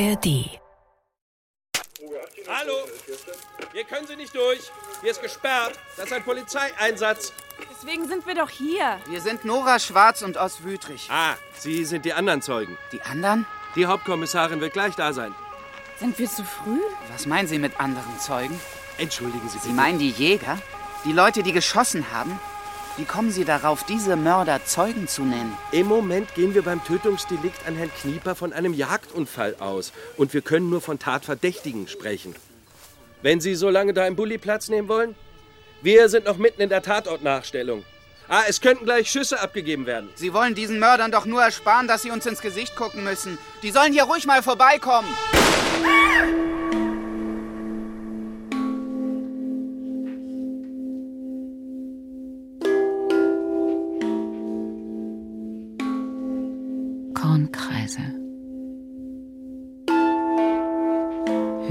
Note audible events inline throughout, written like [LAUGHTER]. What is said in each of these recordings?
ARD. Hallo, hier können Sie nicht durch. Hier ist gesperrt. Das ist ein Polizeieinsatz. Deswegen sind wir doch hier. Wir sind Nora Schwarz und aus Wütrich. Ah, Sie sind die anderen Zeugen. Die anderen? Die Hauptkommissarin wird gleich da sein. Sind wir zu früh? Was meinen Sie mit anderen Zeugen? Entschuldigen Sie bitte. Sie meinen die Jäger? Die Leute, die geschossen haben? Wie kommen Sie darauf, diese Mörder Zeugen zu nennen? Im Moment gehen wir beim Tötungsdelikt an Herrn Knieper von einem Jagdunfall aus. Und wir können nur von Tatverdächtigen sprechen. Wenn Sie so lange da im Bulli Platz nehmen wollen? Wir sind noch mitten in der Tatortnachstellung. Ah, es könnten gleich Schüsse abgegeben werden. Sie wollen diesen Mördern doch nur ersparen, dass sie uns ins Gesicht gucken müssen. Die sollen hier ruhig mal vorbeikommen.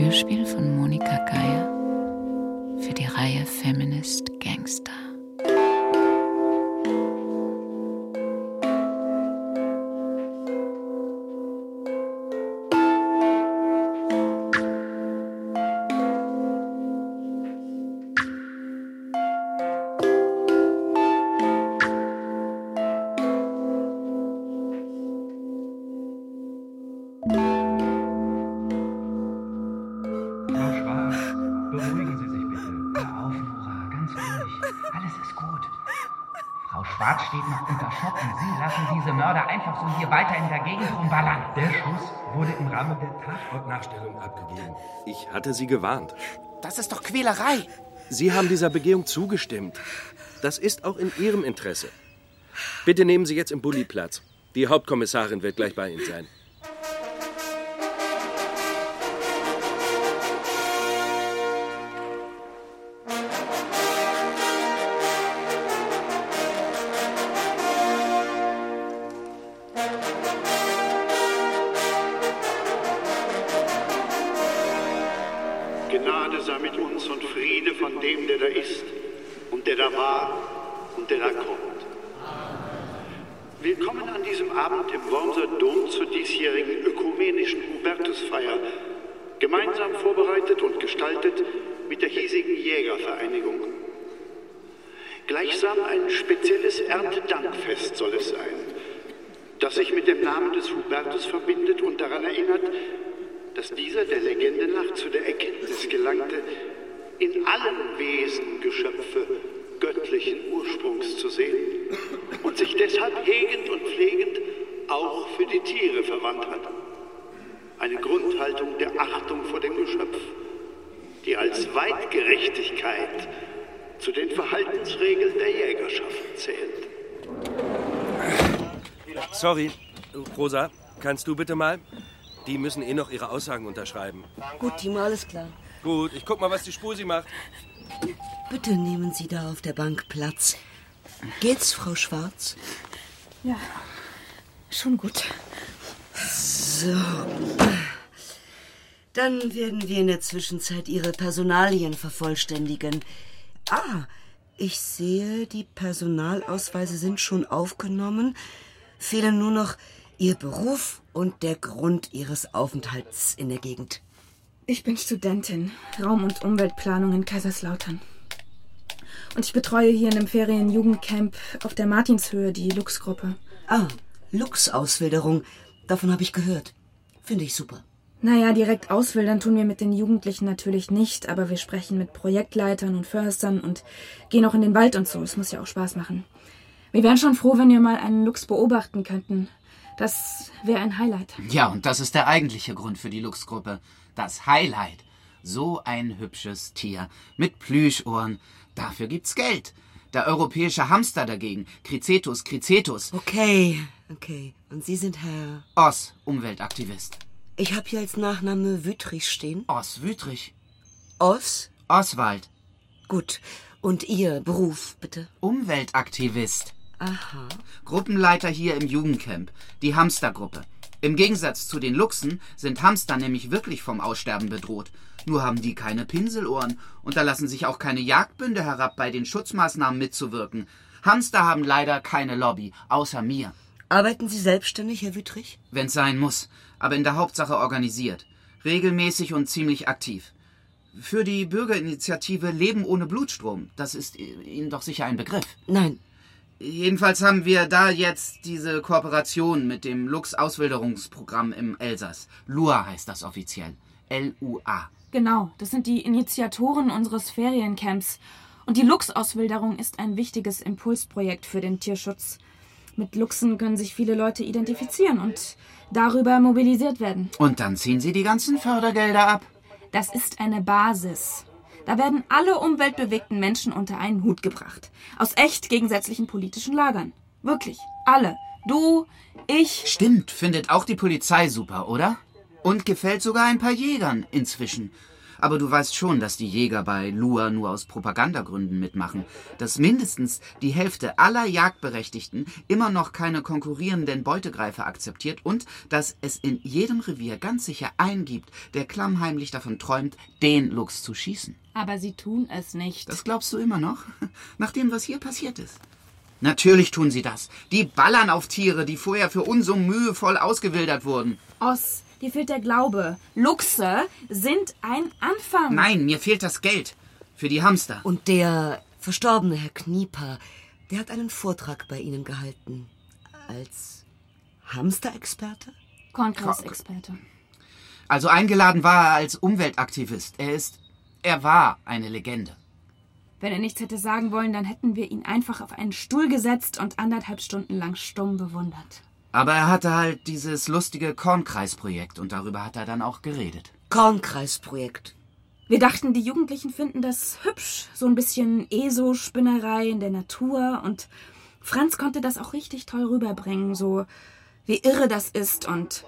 Hörspiel von Monika Geier für die Reihe Feminist Gangster. Und Sie lassen diese Mörder einfach so hier weiter in der Gegend rumballern. Der Schuss wurde im Rahmen der Tatortnachstellung abgegeben. Ich hatte Sie gewarnt. Das ist doch Quälerei. Sie haben dieser Begehung zugestimmt. Das ist auch in Ihrem Interesse. Bitte nehmen Sie jetzt im Bulli Platz. Die Hauptkommissarin wird gleich bei Ihnen sein. Gnade sei mit uns und Friede von dem, der da ist und der da war und der da kommt. Willkommen an diesem Abend im Wormser Dom zur diesjährigen ökumenischen Hubertusfeier, gemeinsam vorbereitet und gestaltet mit der hiesigen Jägervereinigung. Gleichsam ein spezielles Erntedankfest soll es sein, das sich mit dem Namen des Hubertus verbindet und daran erinnert, dass dieser der Legende nach zu der Erkenntnis gelangte, in allen Wesen Geschöpfe göttlichen Ursprungs zu sehen und sich deshalb hegend und pflegend auch für die Tiere verwandt hat. Eine Grundhaltung der Achtung vor dem Geschöpf, die als Weitgerechtigkeit zu den Verhaltensregeln der Jägerschaft zählt. Sorry, Rosa, kannst du bitte mal? Die müssen eh noch ihre Aussagen unterschreiben. Gut, Timo, alles klar. Gut, ich guck mal, was die Spusi macht. Bitte nehmen Sie da auf der Bank Platz. Geht's, Frau Schwarz? Ja, schon gut. So. Dann werden wir in der Zwischenzeit Ihre Personalien vervollständigen. Ah, ich sehe, die Personalausweise sind schon aufgenommen. Fehlen nur noch Ihr Beruf und der Grund Ihres Aufenthalts in der Gegend. Ich bin Studentin, Raum- und Umweltplanung in Kaiserslautern. Und ich betreue hier in einem Ferienjugendcamp auf der Martinshöhe die Lux-Gruppe. Ah, Lux-Auswilderung. Davon habe ich gehört. Finde ich super. Naja, direkt auswildern tun wir mit den Jugendlichen natürlich nicht, aber wir sprechen mit Projektleitern und Förstern und gehen auch in den Wald und so. Es muss ja auch Spaß machen. Wir wären schon froh, wenn wir mal einen Luchs beobachten könnten. Das wäre ein Highlight. Ja, und das ist der eigentliche Grund für die Lux-Gruppe. Das Highlight. So ein hübsches Tier. Mit Plüschohren. Dafür gibt's Geld. Der europäische Hamster dagegen. Cricetus, Cricetus. Okay, okay. Und Sie sind Herr. Oss, Umweltaktivist. Ich habe hier als Nachname Wüttrich stehen. Oss Wütrich. Os? Oswald. Gut. Und Ihr Beruf, bitte? Umweltaktivist. Aha. Gruppenleiter hier im Jugendcamp. Die Hamstergruppe. Im Gegensatz zu den Luchsen sind Hamster nämlich wirklich vom Aussterben bedroht. Nur haben die keine Pinselohren und da lassen sich auch keine Jagdbünde herab, bei den Schutzmaßnahmen mitzuwirken. Hamster haben leider keine Lobby, außer mir. Arbeiten Sie selbstständig, Herr Wüttrich? Wenn's sein muss, aber in der Hauptsache organisiert. Regelmäßig und ziemlich aktiv. Für die Bürgerinitiative Leben ohne Blutstrom, das ist Ihnen doch sicher ein Begriff. Nein. Jedenfalls haben wir da jetzt diese Kooperation mit dem Lux-Auswilderungsprogramm im Elsass. LUA heißt das offiziell. L-U-A. Genau, das sind die Initiatoren unseres Feriencamps. Und die Lux-Auswilderung ist ein wichtiges Impulsprojekt für den Tierschutz. Mit Luchsen können sich viele Leute identifizieren und darüber mobilisiert werden. Und dann ziehen Sie die ganzen Fördergelder ab. Das ist eine Basis. Da werden alle umweltbewegten Menschen unter einen Hut gebracht. Aus echt gegensätzlichen politischen Lagern. Wirklich. Alle. Du, ich. Stimmt, findet auch die Polizei super, oder? Und gefällt sogar ein paar Jägern inzwischen. Aber du weißt schon, dass die Jäger bei Lua nur aus Propagandagründen mitmachen. Dass mindestens die Hälfte aller Jagdberechtigten immer noch keine konkurrierenden Beutegreifer akzeptiert und dass es in jedem Revier ganz sicher einen gibt, der klammheimlich davon träumt, den Luchs zu schießen. Aber sie tun es nicht. Das glaubst du immer noch? [LAUGHS] Nach dem, was hier passiert ist. Natürlich tun sie das. Die ballern auf Tiere, die vorher für uns so mühevoll ausgewildert wurden. Oss, dir fehlt der Glaube. Luchse sind ein Anfang. Nein, mir fehlt das Geld. Für die Hamster. Und der verstorbene Herr Knieper, der hat einen Vortrag bei Ihnen gehalten. Als Hamsterexperte? Kornkreisexperte. Also eingeladen war er als Umweltaktivist. Er ist. Er war eine Legende. Wenn er nichts hätte sagen wollen, dann hätten wir ihn einfach auf einen Stuhl gesetzt und anderthalb Stunden lang stumm bewundert. Aber er hatte halt dieses lustige Kornkreisprojekt und darüber hat er dann auch geredet. Kornkreisprojekt. Wir dachten, die Jugendlichen finden das hübsch. So ein bisschen ESO-Spinnerei in der Natur. Und Franz konnte das auch richtig toll rüberbringen. So wie irre das ist und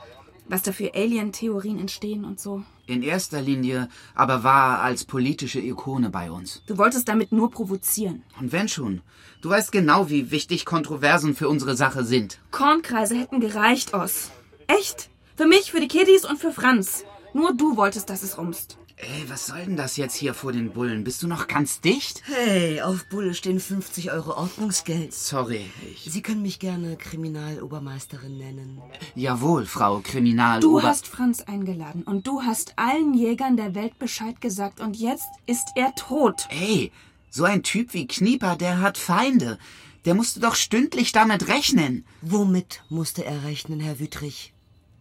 was da für Alien-Theorien entstehen und so. In erster Linie aber war er als politische Ikone bei uns. Du wolltest damit nur provozieren. Und wenn schon. Du weißt genau, wie wichtig Kontroversen für unsere Sache sind. Kornkreise hätten gereicht, Oss. Echt? Für mich, für die Kiddies und für Franz. Nur du wolltest, dass es rumst. Ey, was soll denn das jetzt hier vor den Bullen? Bist du noch ganz dicht? Hey, auf Bulle stehen 50 Euro Ordnungsgeld. Sorry, ich. Sie können mich gerne Kriminalobermeisterin nennen. Jawohl, Frau Kriminal. Du hast Franz eingeladen und du hast allen Jägern der Welt Bescheid gesagt und jetzt ist er tot. Ey, so ein Typ wie Knieper, der hat Feinde. Der musste doch stündlich damit rechnen. Womit musste er rechnen, Herr Wüttrich?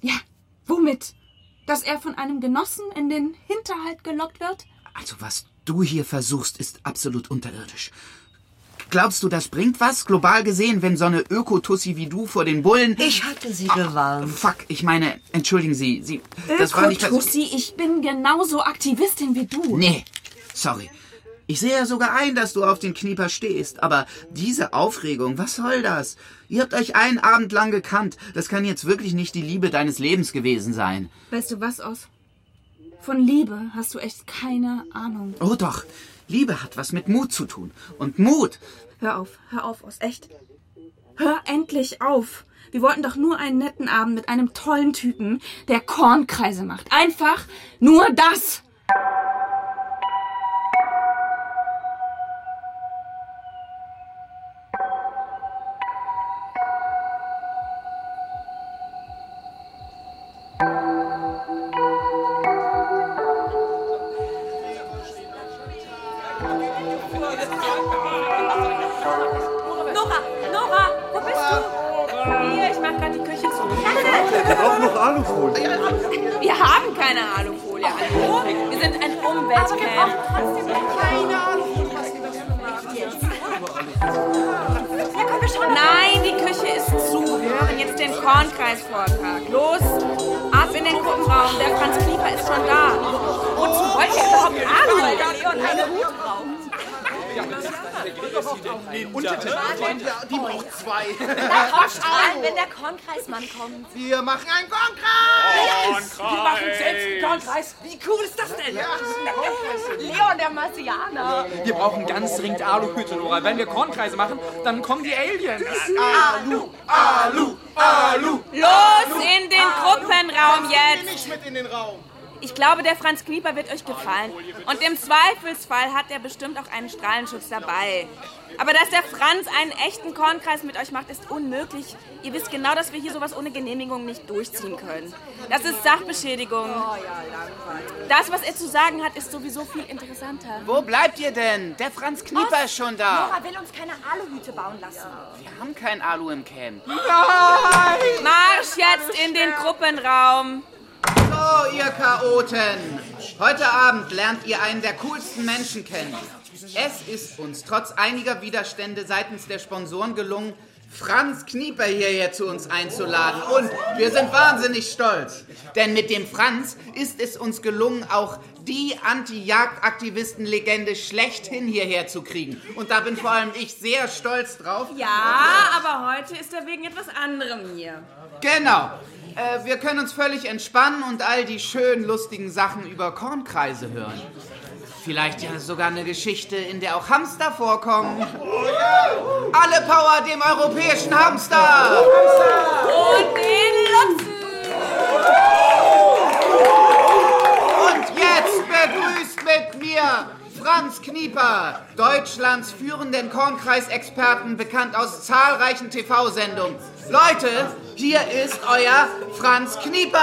Ja, womit? Dass er von einem Genossen in den Hinterhalt gelockt wird? Also was du hier versuchst, ist absolut unterirdisch. Glaubst du, das bringt was, global gesehen, wenn so eine Ökotussi wie du vor den Bullen... Ich hatte sie gewarnt. Fuck, ich meine, entschuldigen Sie, Sie... Das war nicht... Ökotussi, ich bin genauso Aktivistin wie du. Nee, sorry. Ich sehe ja sogar ein, dass du auf den Knieper stehst, aber diese Aufregung, was soll das? Ihr habt euch einen Abend lang gekannt. Das kann jetzt wirklich nicht die Liebe deines Lebens gewesen sein. Weißt du was aus? Von Liebe hast du echt keine Ahnung. Oh doch, Liebe hat was mit Mut zu tun. Und Mut. Hör auf, hör auf, aus echt. Hör endlich auf. Wir wollten doch nur einen netten Abend mit einem tollen Typen, der Kornkreise macht. Einfach nur das. Den Kornkreisvortrag. Los, ab in den Gruppenraum. Der Franz Knieper ist schon da. Wozu wollt ihr überhaupt der Leon einen Hut braucht. Die braucht zwei. Na komm, strahlen, wenn der Kornkreismann kommt. Wir machen einen Kornkreis. Wir machen selbst einen Kornkreis. Wie cool ist das denn? Leon, der Marsianer. Wir brauchen ganz dringend Aluhüte, Nora. Wenn wir Kornkreise machen, dann kommen die Aliens. Alu, Alu, Alu. Los in den Gruppenraum Geh jetzt. nicht mit in den Raum. Ich glaube, der Franz Knieper wird euch gefallen. Und im Zweifelsfall hat er bestimmt auch einen Strahlenschutz dabei. Aber dass der Franz einen echten Kornkreis mit euch macht, ist unmöglich. Ihr wisst genau, dass wir hier sowas ohne Genehmigung nicht durchziehen können. Das ist Sachbeschädigung. Das, was er zu sagen hat, ist sowieso viel interessanter. Wo bleibt ihr denn? Der Franz Knieper ist schon da. Nora will uns keine Aluhüte bauen lassen. Wir haben kein Alu im Camp. Marsch jetzt in den Gruppenraum. So, ihr Chaoten. Heute Abend lernt ihr einen der coolsten Menschen kennen. Es ist uns trotz einiger Widerstände seitens der Sponsoren gelungen, Franz Knieper hierher zu uns einzuladen. Und wir sind wahnsinnig stolz. Denn mit dem Franz ist es uns gelungen, auch die Anti-Jagd-Aktivisten-Legende schlechthin hierher zu kriegen. Und da bin vor allem ich sehr stolz drauf. Ja, aber heute ist er wegen etwas anderem hier. Genau. Äh, wir können uns völlig entspannen und all die schönen, lustigen Sachen über Kornkreise hören. Vielleicht ja sogar eine Geschichte, in der auch Hamster vorkommen. Alle Power dem europäischen Hamster! Und den Lutzen! Und jetzt begrüßt mit mir Franz Knieper, Deutschlands führenden Kornkreisexperten, bekannt aus zahlreichen TV-Sendungen. Leute, hier ist euer Franz Knieper!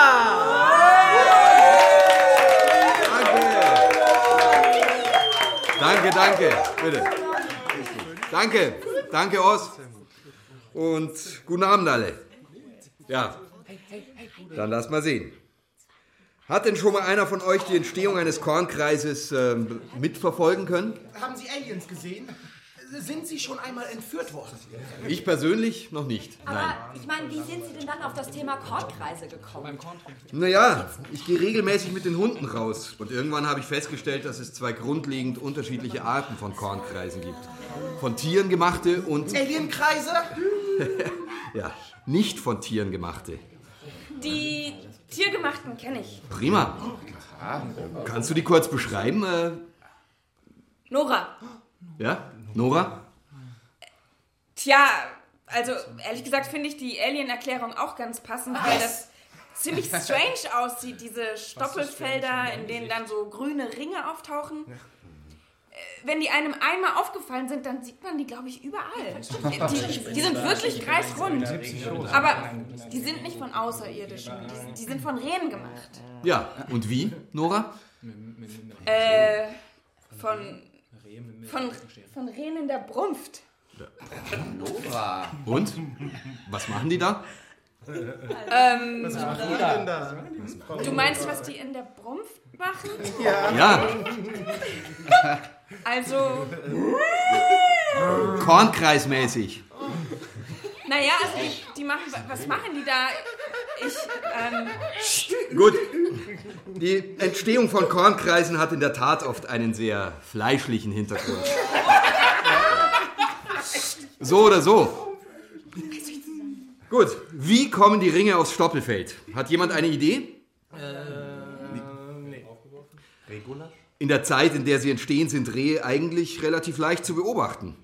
Danke, danke, bitte. Danke, danke, Ost. Und guten Abend alle. Ja, dann lass mal sehen. Hat denn schon mal einer von euch die Entstehung eines Kornkreises ähm, mitverfolgen können? Haben Sie Aliens gesehen? Sind Sie schon einmal entführt worden? Ich persönlich noch nicht. Nein. Aber ich meine, wie sind Sie denn dann auf das Thema Kornkreise gekommen? Naja, ich gehe regelmäßig mit den Hunden raus. Und irgendwann habe ich festgestellt, dass es zwei grundlegend unterschiedliche Arten von Kornkreisen gibt. Von Tieren gemachte und... Alienkreise? [LAUGHS] ja, nicht von Tieren gemachte. Die tiergemachten kenne ich. Prima. Kannst du die kurz beschreiben? Äh, Nora. ja, Nora? Tja, also ehrlich gesagt finde ich die Alien-Erklärung auch ganz passend, weil das ziemlich [LAUGHS] strange aussieht, diese Stoppelfelder, in denen dann so grüne Ringe auftauchen. Äh, Wenn die einem einmal aufgefallen sind, dann sieht man die, glaube ich, überall. Die, die sind wirklich kreisrund. Aber die sind nicht von Außerirdischen. Die, die sind von Rehen gemacht. Ja, und wie, Nora? Äh, von, von, von Rehen in der Brunft. Nora. Und? Was machen die da? Ähm, Was machen die denn da? Du meinst, was die in der Brunft machen? Ja. Also, [LAUGHS] Kornkreismäßig. Naja, also die, die machen, was machen die da? Ich, ähm, Gut. Die Entstehung von Kornkreisen hat in der Tat oft einen sehr fleischlichen Hintergrund. So oder so. Gut, wie kommen die Ringe aufs Stoppelfeld? Hat jemand eine Idee? In der Zeit, in der sie entstehen, sind Rehe eigentlich relativ leicht zu beobachten.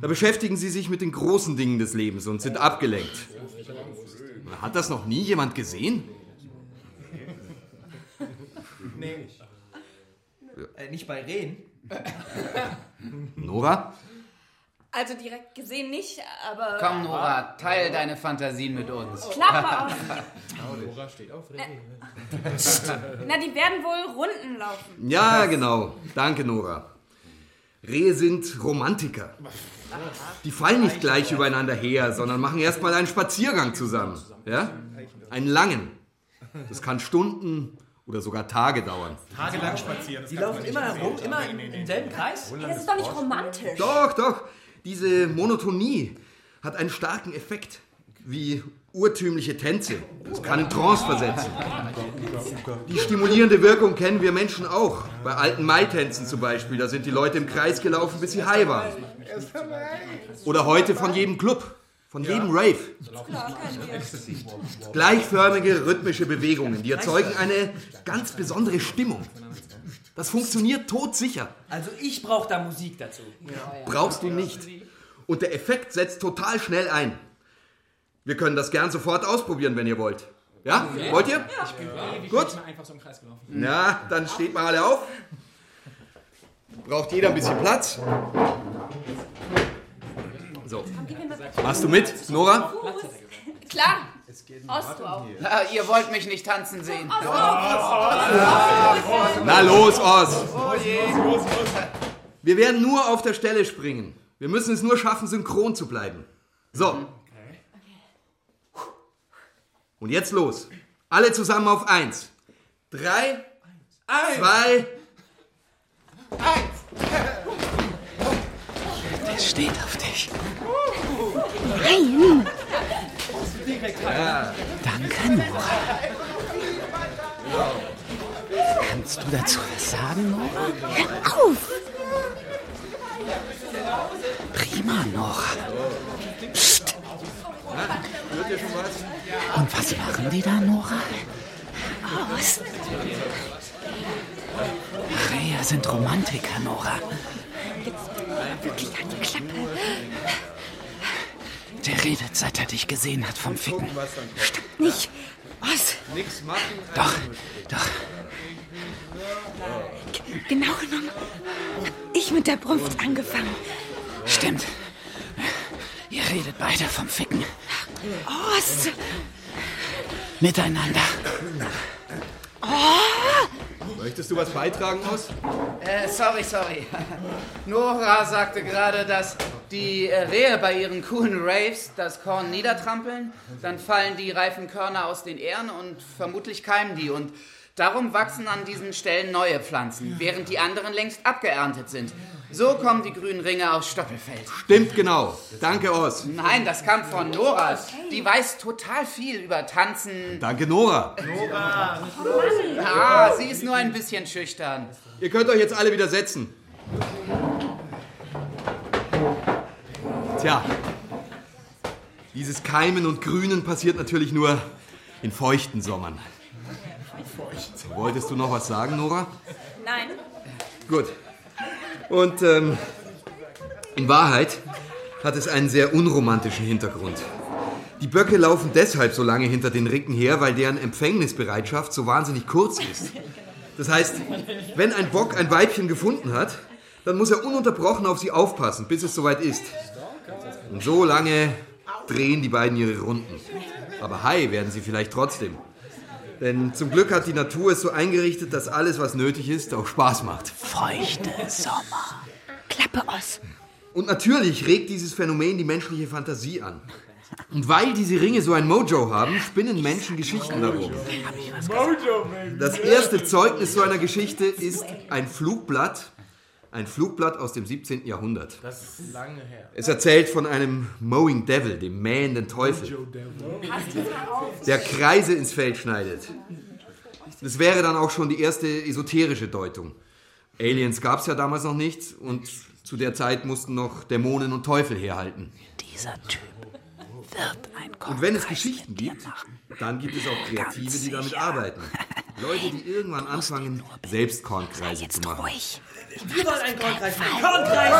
Da beschäftigen sie sich mit den großen Dingen des Lebens und sind abgelenkt. Hat das noch nie jemand gesehen? Nee. Äh, nicht bei Rehen. Nora? also direkt gesehen nicht, aber. Komm, Nora, teil deine Fantasien mit uns. Klappe auf. Nora steht auf [LAUGHS] Na, die werden wohl Runden laufen. Ja, genau. Danke, Nora. Rehe sind Romantiker. Die fallen nicht gleich übereinander her, sondern machen erstmal einen Spaziergang zusammen. Ja? Einen langen. Das kann Stunden oder sogar Tage dauern. Tagelang spazieren. Die laufen immer herum, immer im, im selben Kreis? Das ist doch nicht romantisch. Doch, doch. Diese Monotonie hat einen starken Effekt. Wie urtümliche Tänze. Das kann in Trance versetzen. Die stimulierende Wirkung kennen wir Menschen auch. Bei alten Maitänzen zum Beispiel. Da sind die Leute im Kreis gelaufen, bis sie high waren. Oder heute von jedem Club. Von jedem Rave. Gleichförmige rhythmische Bewegungen, die erzeugen eine ganz besondere Stimmung. Das funktioniert todsicher. Also ich brauche da Musik dazu. Brauchst du nicht. Und der Effekt setzt total schnell ein. Wir können das gern sofort ausprobieren, wenn ihr wollt. Ja? Wollt ihr? Ich bin ewig Gut. mehr einfach so im Kreis gelaufen. Na, dann steht mal alle auf. Braucht jeder ein bisschen Platz. So. Machst du mit, Nora? Klar. Ost, du auch. Ah, ihr wollt mich nicht tanzen sehen. Na los, Oz. Wir werden nur auf der Stelle springen. Wir müssen es nur schaffen, synchron zu bleiben. So. Und jetzt los. Alle zusammen auf eins. Drei, zwei, Der steht auf dich. Nein! Ja. Danke, Nora. Kannst du dazu was sagen, Nora? Hör auf! Prima, Nora. Psst. Hört ihr schon was? Und was machen die da, Nora? Aus! Rehe sind Romantiker, Nora. Wirklich an die Klappe. Der redet, seit er dich gesehen hat vom Ficken. Nicht. Was? Nix machen. Doch, doch. Genau genommen hab ich mit der Brunft angefangen. Stimmt. Ihr redet beide vom Ficken. Ost! Miteinander. Oh! Möchtest du was beitragen, Oz? Äh, sorry, sorry. Nora sagte gerade, dass die äh, Rehe bei ihren coolen Raves das Korn niedertrampeln, dann fallen die reifen Körner aus den Ähren und vermutlich keimen die und darum wachsen an diesen Stellen neue Pflanzen, während die anderen längst abgeerntet sind. So kommen die grünen Ringe aus Stoppelfeld. Stimmt genau. Danke, Oz. Nein, das kam von Nora. Die weiß total viel über Tanzen. Danke, Nora. Ah, sie ist nur ein bisschen schüchtern. Ihr könnt euch jetzt alle wieder setzen. Tja, dieses Keimen und Grünen passiert natürlich nur in feuchten Sommern. Wolltest du noch was sagen, Nora? Nein. Gut. Und ähm, in Wahrheit hat es einen sehr unromantischen Hintergrund. Die Böcke laufen deshalb so lange hinter den Ricken her, weil deren Empfängnisbereitschaft so wahnsinnig kurz ist. Das heißt, wenn ein Bock ein Weibchen gefunden hat, dann muss er ununterbrochen auf sie aufpassen, bis es soweit ist. Und so lange drehen die beiden ihre Runden. Aber high werden sie vielleicht trotzdem. Denn zum Glück hat die Natur es so eingerichtet, dass alles, was nötig ist, auch Spaß macht. Feuchte Sommer. Klappe aus. Und natürlich regt dieses Phänomen die menschliche Fantasie an. Und weil diese Ringe so ein Mojo haben, spinnen Menschen Geschichten darum. Das erste Zeugnis so einer Geschichte ist ein Flugblatt. Ein Flugblatt aus dem 17. Jahrhundert. Das ist lange her. Es erzählt von einem Mowing Devil, dem mähenden Teufel, der Kreise ins Feld schneidet. Das wäre dann auch schon die erste esoterische Deutung. Aliens gab es ja damals noch nicht und zu der Zeit mussten noch Dämonen und Teufel herhalten. Dieser Typ wird ein Und wenn es Geschichten gibt, dann gibt es auch Kreative, die damit arbeiten. Leute, die irgendwann [LAUGHS] anfangen, selbst Kornkreise zu machen. Wir wollen einen Kornkreis machen. Nein,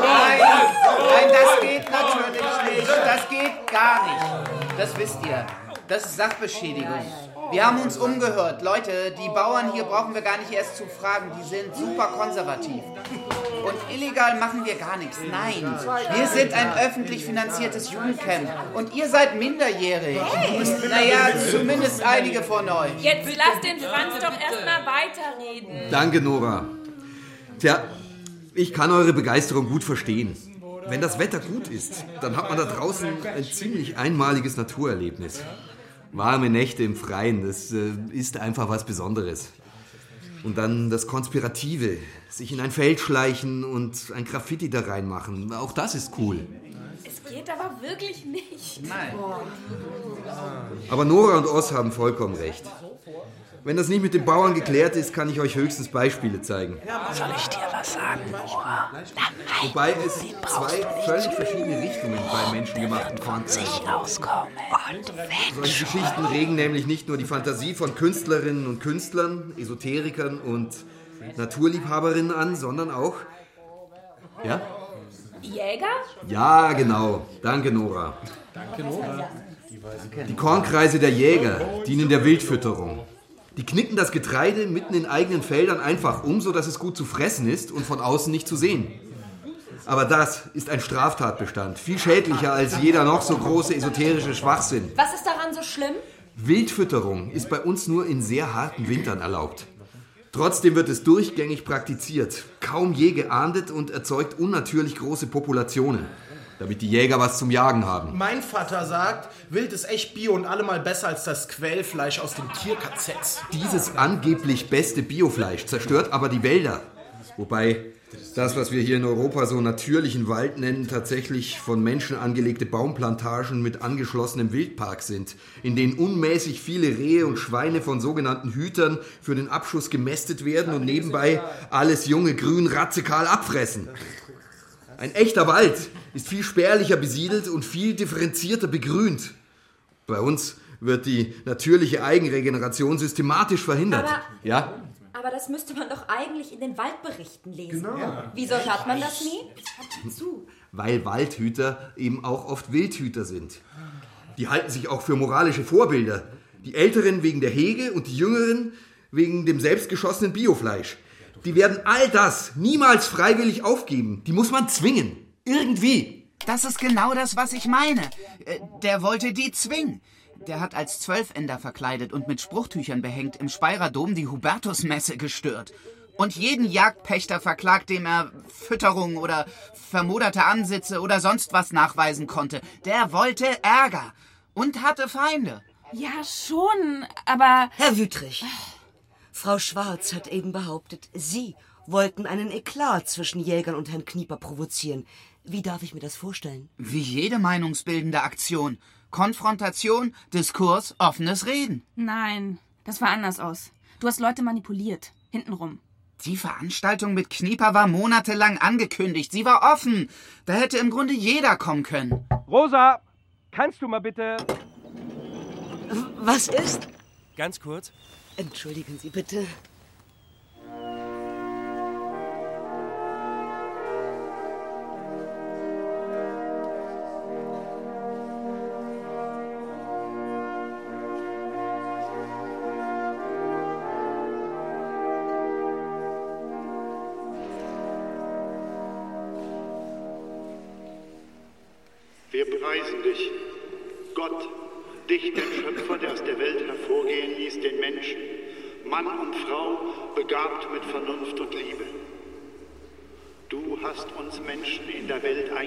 nein, das geht natürlich nicht. Das geht gar nicht. Das wisst ihr. Das ist Sachbeschädigung. Wir haben uns umgehört. Leute, die Bauern hier brauchen wir gar nicht erst zu fragen. Die sind super konservativ. Und illegal machen wir gar nichts. Nein, wir sind ein öffentlich finanziertes Jugendcamp. Und ihr seid minderjährig. Naja, zumindest einige von euch. Jetzt lass den Franz doch erstmal weiterreden. Danke, Nora. Tja, ich kann eure Begeisterung gut verstehen. Wenn das Wetter gut ist, dann hat man da draußen ein ziemlich einmaliges Naturerlebnis. Warme Nächte im Freien, das äh, ist einfach was Besonderes. Und dann das Konspirative, sich in ein Feld schleichen und ein Graffiti da reinmachen, auch das ist cool. Es geht aber wirklich nicht. Nein. Aber Nora und Oz haben vollkommen recht. Wenn das nicht mit den Bauern geklärt ist, kann ich euch höchstens Beispiele zeigen. Soll ich dir was sagen, Nora? Wobei es zwei völlig verschiedene Richtungen bei menschengemachten auskommen. Und Solche Geschichten regen nämlich nicht nur die Fantasie von Künstlerinnen und Künstlern, Esoterikern und Naturliebhaberinnen an, sondern auch. Ja? Jäger? Ja, genau. Danke, Nora. Danke, Nora. Die Kornkreise der Jäger dienen der Wildfütterung. Die knicken das Getreide mitten in eigenen Feldern einfach um, sodass es gut zu fressen ist und von außen nicht zu sehen. Aber das ist ein Straftatbestand, viel schädlicher als jeder noch so große esoterische Schwachsinn. Was ist daran so schlimm? Wildfütterung ist bei uns nur in sehr harten Wintern erlaubt. Trotzdem wird es durchgängig praktiziert, kaum je geahndet und erzeugt unnatürlich große Populationen, damit die Jäger was zum Jagen haben. Mein Vater sagt, Wild ist echt bio und allemal besser als das Quellfleisch aus den Tierkazets. Dieses angeblich beste Biofleisch zerstört aber die Wälder. Wobei das, was wir hier in Europa so natürlichen Wald nennen, tatsächlich von Menschen angelegte Baumplantagen mit angeschlossenem Wildpark sind, in denen unmäßig viele Rehe und Schweine von sogenannten Hütern für den Abschuss gemästet werden und nebenbei alles junge Grün radikal abfressen. Ein echter Wald ist viel spärlicher besiedelt und viel differenzierter begrünt. Bei uns wird die natürliche Eigenregeneration systematisch verhindert. Aber- ja? Aber das müsste man doch eigentlich in den Waldberichten lesen. Genau. Ja. Wieso hört man das nie? Zu. Weil Waldhüter eben auch oft Wildhüter sind. Die halten sich auch für moralische Vorbilder. Die Älteren wegen der Hege und die Jüngeren wegen dem selbstgeschossenen Biofleisch. Die werden all das niemals freiwillig aufgeben. Die muss man zwingen. Irgendwie. Das ist genau das, was ich meine. Äh, Der wollte die zwingen. Der hat als Zwölfender verkleidet und mit Spruchtüchern behängt im Speyerer Dom die Hubertusmesse gestört. Und jeden Jagdpächter verklagt, dem er Fütterung oder vermoderte Ansitze oder sonst was nachweisen konnte. Der wollte Ärger und hatte Feinde. Ja, schon, aber. Herr Wüttrich, Frau Schwarz hat eben behauptet, Sie wollten einen Eklat zwischen Jägern und Herrn Knieper provozieren. Wie darf ich mir das vorstellen? Wie jede meinungsbildende Aktion. Konfrontation, Diskurs, offenes Reden. Nein, das war anders aus. Du hast Leute manipuliert. Hintenrum. Die Veranstaltung mit Knieper war monatelang angekündigt. Sie war offen. Da hätte im Grunde jeder kommen können. Rosa, kannst du mal bitte. Was ist? Ganz kurz. Entschuldigen Sie bitte.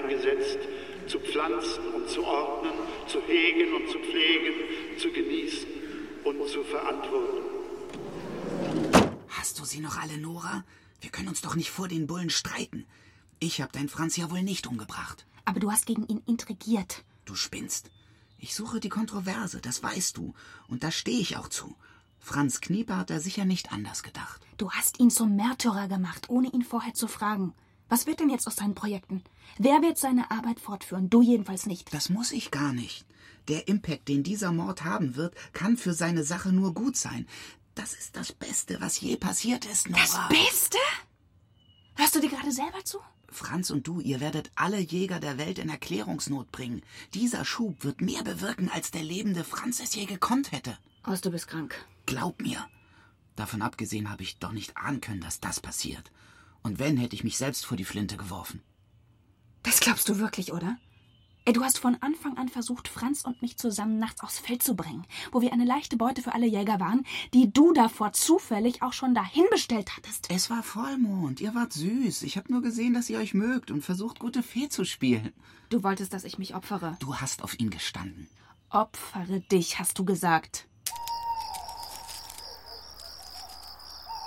Eingesetzt, zu pflanzen und zu ordnen, zu hegen und zu pflegen, zu genießen und zu verantworten. Hast du sie noch alle, Nora? Wir können uns doch nicht vor den Bullen streiten. Ich hab dein Franz ja wohl nicht umgebracht. Aber du hast gegen ihn intrigiert. Du spinnst. Ich suche die Kontroverse, das weißt du. Und da stehe ich auch zu. Franz Knieper hat da sicher nicht anders gedacht. Du hast ihn zum Märtyrer gemacht, ohne ihn vorher zu fragen. Was wird denn jetzt aus seinen Projekten? Wer wird seine Arbeit fortführen? Du jedenfalls nicht. Das muss ich gar nicht. Der Impact, den dieser Mord haben wird, kann für seine Sache nur gut sein. Das ist das Beste, was je passiert ist, Nora. Das Beste? Hörst du dir gerade selber zu? Franz und du, ihr werdet alle Jäger der Welt in Erklärungsnot bringen. Dieser Schub wird mehr bewirken, als der lebende Franz es je gekonnt hätte. Aus, du bist krank. Glaub mir. Davon abgesehen habe ich doch nicht ahnen können, dass das passiert. Und wenn, hätte ich mich selbst vor die Flinte geworfen. Das glaubst du wirklich, oder? Ey, du hast von Anfang an versucht, Franz und mich zusammen nachts aufs Feld zu bringen, wo wir eine leichte Beute für alle Jäger waren, die du davor zufällig auch schon dahin bestellt hattest. Es war Vollmond, ihr wart süß. Ich habe nur gesehen, dass ihr euch mögt und versucht, gute Fee zu spielen. Du wolltest, dass ich mich opfere. Du hast auf ihn gestanden. Opfere dich, hast du gesagt.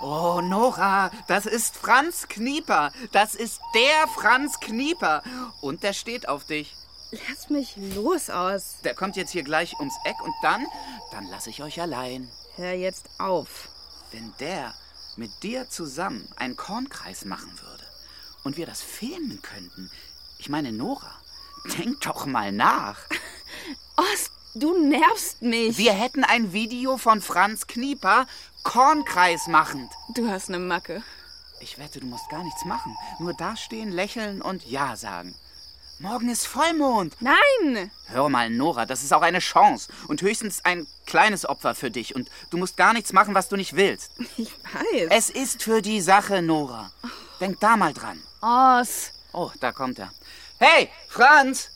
Oh, Nora, das ist Franz Knieper. Das ist der Franz Knieper. Und der steht auf dich. Lass mich los aus. Der kommt jetzt hier gleich ums Eck und dann, dann lasse ich euch allein. Hör jetzt auf. Wenn der mit dir zusammen einen Kornkreis machen würde und wir das filmen könnten, ich meine, Nora, denk doch mal nach. [LAUGHS] Ost, du nervst mich. Wir hätten ein Video von Franz Knieper Kornkreis machend. Du hast eine Macke. Ich wette, du musst gar nichts machen. Nur dastehen, lächeln und Ja sagen. Morgen ist Vollmond. Nein! Hör mal, Nora, das ist auch eine Chance und höchstens ein kleines Opfer für dich. Und du musst gar nichts machen, was du nicht willst. [LAUGHS] Ich weiß. Es ist für die Sache, Nora. Denk da mal dran. Oz. Oh, da kommt er. Hey, Franz!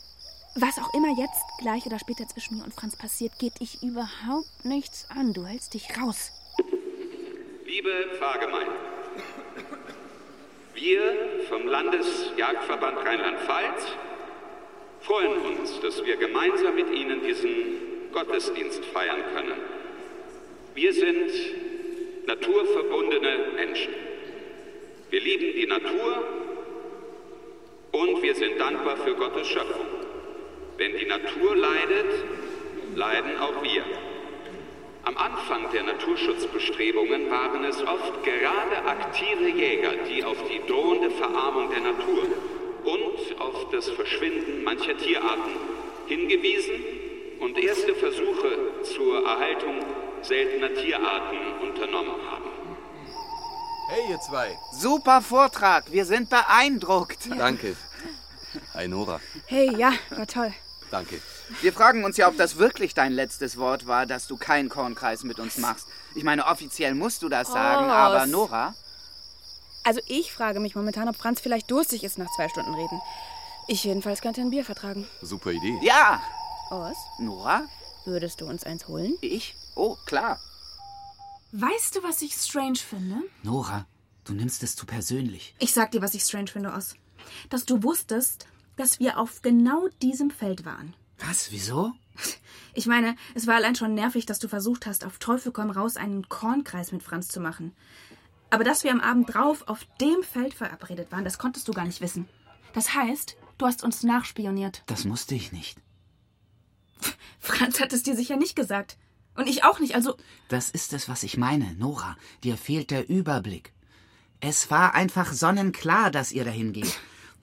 Was auch immer jetzt, gleich oder später zwischen mir und Franz passiert, geht dich überhaupt nichts an. Du hältst dich raus. Liebe Pfarrgemeinde, wir vom Landesjagdverband Rheinland-Pfalz freuen uns, dass wir gemeinsam mit Ihnen diesen Gottesdienst feiern können. Wir sind naturverbundene Menschen. Wir lieben die Natur und wir sind dankbar für Gottes Schöpfung. Wenn die Natur leidet, leiden auch wir. Am Anfang der Naturschutzbestrebungen waren es oft gerade aktive Jäger, die auf die drohende Verarmung der Natur und auf das Verschwinden mancher Tierarten hingewiesen und erste Versuche zur Erhaltung seltener Tierarten unternommen haben. Hey, ihr zwei. Super Vortrag. Wir sind beeindruckt. Danke. Hi, Nora. Hey, ja, war toll. Danke. Wir fragen uns ja, ob das wirklich dein letztes Wort war, dass du keinen Kornkreis mit uns machst. Ich meine, offiziell musst du das sagen, Oz. aber Nora? Also ich frage mich momentan, ob Franz vielleicht durstig ist nach zwei Stunden Reden. Ich jedenfalls könnte ein Bier vertragen. Super Idee. Ja! Oz, Nora? würdest du uns eins holen? Ich? Oh, klar. Weißt du, was ich strange finde? Nora, du nimmst es zu persönlich. Ich sag dir, was ich strange finde, Oz. Dass du wusstest, dass wir auf genau diesem Feld waren. Was? Wieso? Ich meine, es war allein schon nervig, dass du versucht hast, auf Teufel komm raus einen Kornkreis mit Franz zu machen. Aber dass wir am Abend drauf auf dem Feld verabredet waren, das konntest du gar nicht wissen. Das heißt, du hast uns nachspioniert. Das musste ich nicht. Franz hat es dir sicher nicht gesagt. Und ich auch nicht, also. Das ist es, was ich meine, Nora. Dir fehlt der Überblick. Es war einfach sonnenklar, dass ihr dahin geht.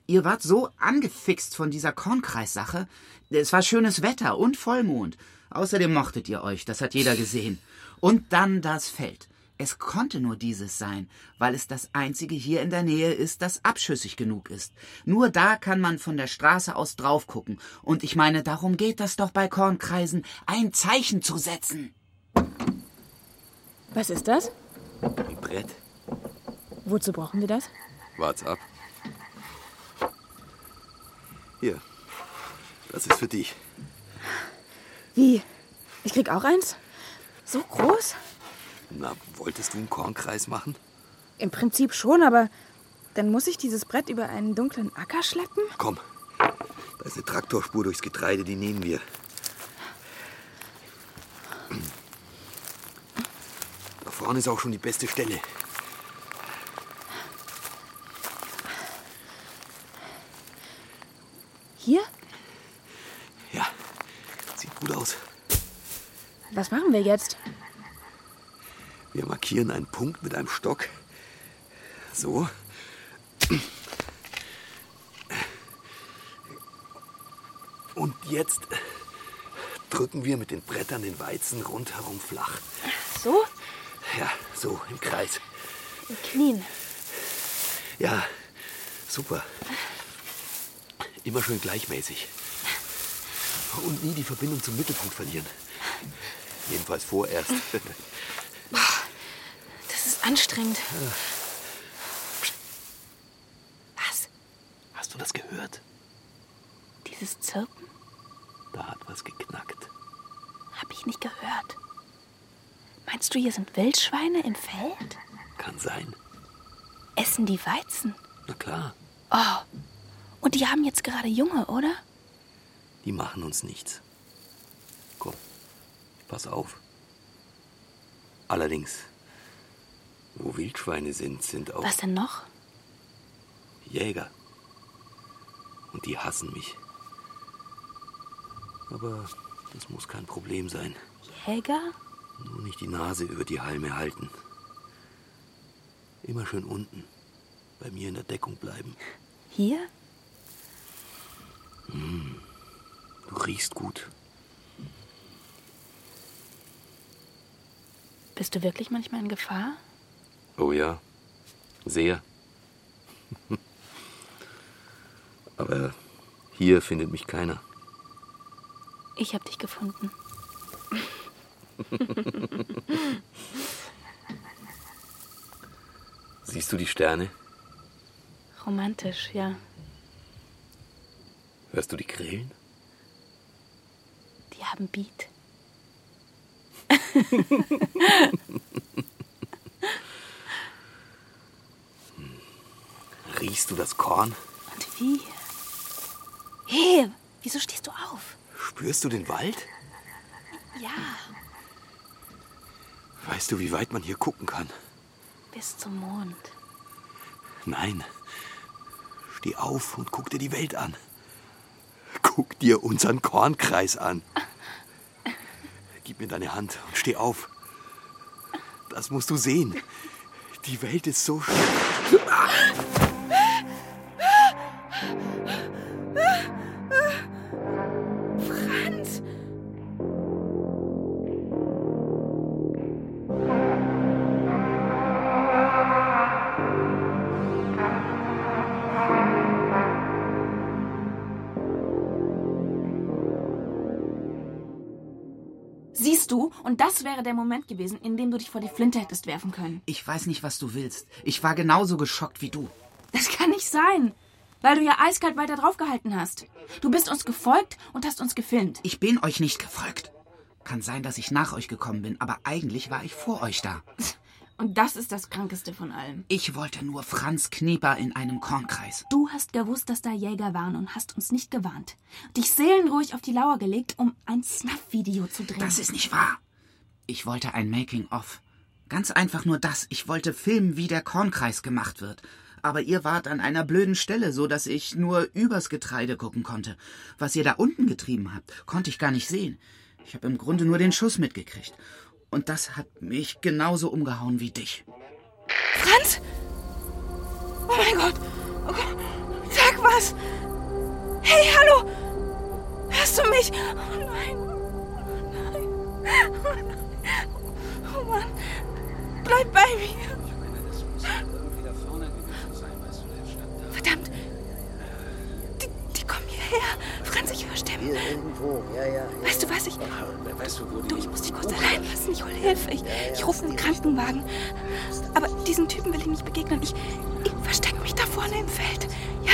Ihr wart so angefixt von dieser Kornkreissache. Es war schönes Wetter und Vollmond. Außerdem mochtet ihr euch, das hat jeder gesehen. Und dann das Feld. Es konnte nur dieses sein, weil es das einzige hier in der Nähe ist, das abschüssig genug ist. Nur da kann man von der Straße aus drauf gucken. Und ich meine, darum geht das doch bei Kornkreisen, ein Zeichen zu setzen. Was ist das? Ein Brett. Wozu brauchen wir das? Wart's ab. Hier. Das ist für dich. Wie? Ich krieg auch eins? So groß? Na, wolltest du einen Kornkreis machen? Im Prinzip schon, aber dann muss ich dieses Brett über einen dunklen Acker schleppen? Komm. Da ist eine Traktorspur durchs Getreide, die nehmen wir. Da vorne ist auch schon die beste Stelle. Hier? Ja, sieht gut aus. Was machen wir jetzt? Wir markieren einen Punkt mit einem Stock. So. Und jetzt drücken wir mit den Brettern den Weizen rundherum flach. So? Ja, so im Kreis. Mit Knien. Ja, super. Immer schön gleichmäßig. Und nie die Verbindung zum Mittelpunkt verlieren. Jedenfalls vorerst. Das ist anstrengend. Was? Hast du das gehört? Dieses Zirpen Da hat was geknackt. habe ich nicht gehört. Meinst du, hier sind Wildschweine im Feld? Kann sein. Essen die Weizen? Na klar, Oh. Und die haben jetzt gerade Junge, oder? die machen uns nichts. Pass auf. Allerdings, wo Wildschweine sind, sind auch Was denn noch? Jäger. Und die hassen mich. Aber das muss kein Problem sein. Jäger? Nur nicht die Nase über die Halme halten. Immer schön unten. Bei mir in der Deckung bleiben. Hier? Hm, du riechst gut. Bist du wirklich manchmal in Gefahr? Oh ja, sehr. [LAUGHS] Aber Hier findet mich keiner. Ich habe dich gefunden. [LAUGHS] Siehst du die Sterne? Romantisch, ja. Hörst du die Grillen? Die haben Beat. [LAUGHS] Riechst du das Korn? Und wie? Hey, wieso stehst du auf? Spürst du den Wald? Ja, Weißt du, wie weit man hier gucken kann? bis zum Mond. Nein. Steh auf und guck dir die Welt an. Guck dir unseren Kornkreis an. Gib mir deine Hand und steh auf. Das musst du sehen. Die Welt ist so schön. Wäre der Moment gewesen, in dem du dich vor die Flinte hättest werfen können. Ich weiß nicht, was du willst. Ich war genauso geschockt wie du. Das kann nicht sein, weil du ja eiskalt weiter draufgehalten hast. Du bist uns gefolgt und hast uns gefilmt. Ich bin euch nicht gefolgt. Kann sein, dass ich nach euch gekommen bin, aber eigentlich war ich vor euch da. [LAUGHS] Und das ist das Krankeste von allem. Ich wollte nur Franz Knieper in einem Kornkreis. Du hast gewusst, dass da Jäger waren und hast uns nicht gewarnt. Dich seelenruhig auf die Lauer gelegt, um ein Snuff-Video zu drehen. Das ist nicht wahr. Ich wollte ein Making-of. Ganz einfach nur das. Ich wollte filmen, wie der Kornkreis gemacht wird. Aber ihr wart an einer blöden Stelle, so dass ich nur übers Getreide gucken konnte. Was ihr da unten getrieben habt, konnte ich gar nicht sehen. Ich habe im Grunde nur den Schuss mitgekriegt. Und das hat mich genauso umgehauen wie dich. Franz! Oh mein Gott! Oh Gott. Sag was! Hey, hallo! Hörst du mich? Oh nein! Oh nein! Oh nein! Oh Mann! Bleib bei mir! Verdammt! Die, die kommen hierher! Franz, ich höre Stimmen. Irgendwo, ja, ja. Weißt du was? Ich, Weißt du, wo du, ich muss dich kurz allein lassen. Ich hole Hilfe. Ich, ich rufe einen Krankenwagen. Aber diesen Typen will ich nicht begegnen. Ich, ich verstecke mich da vorne im Feld. Ja?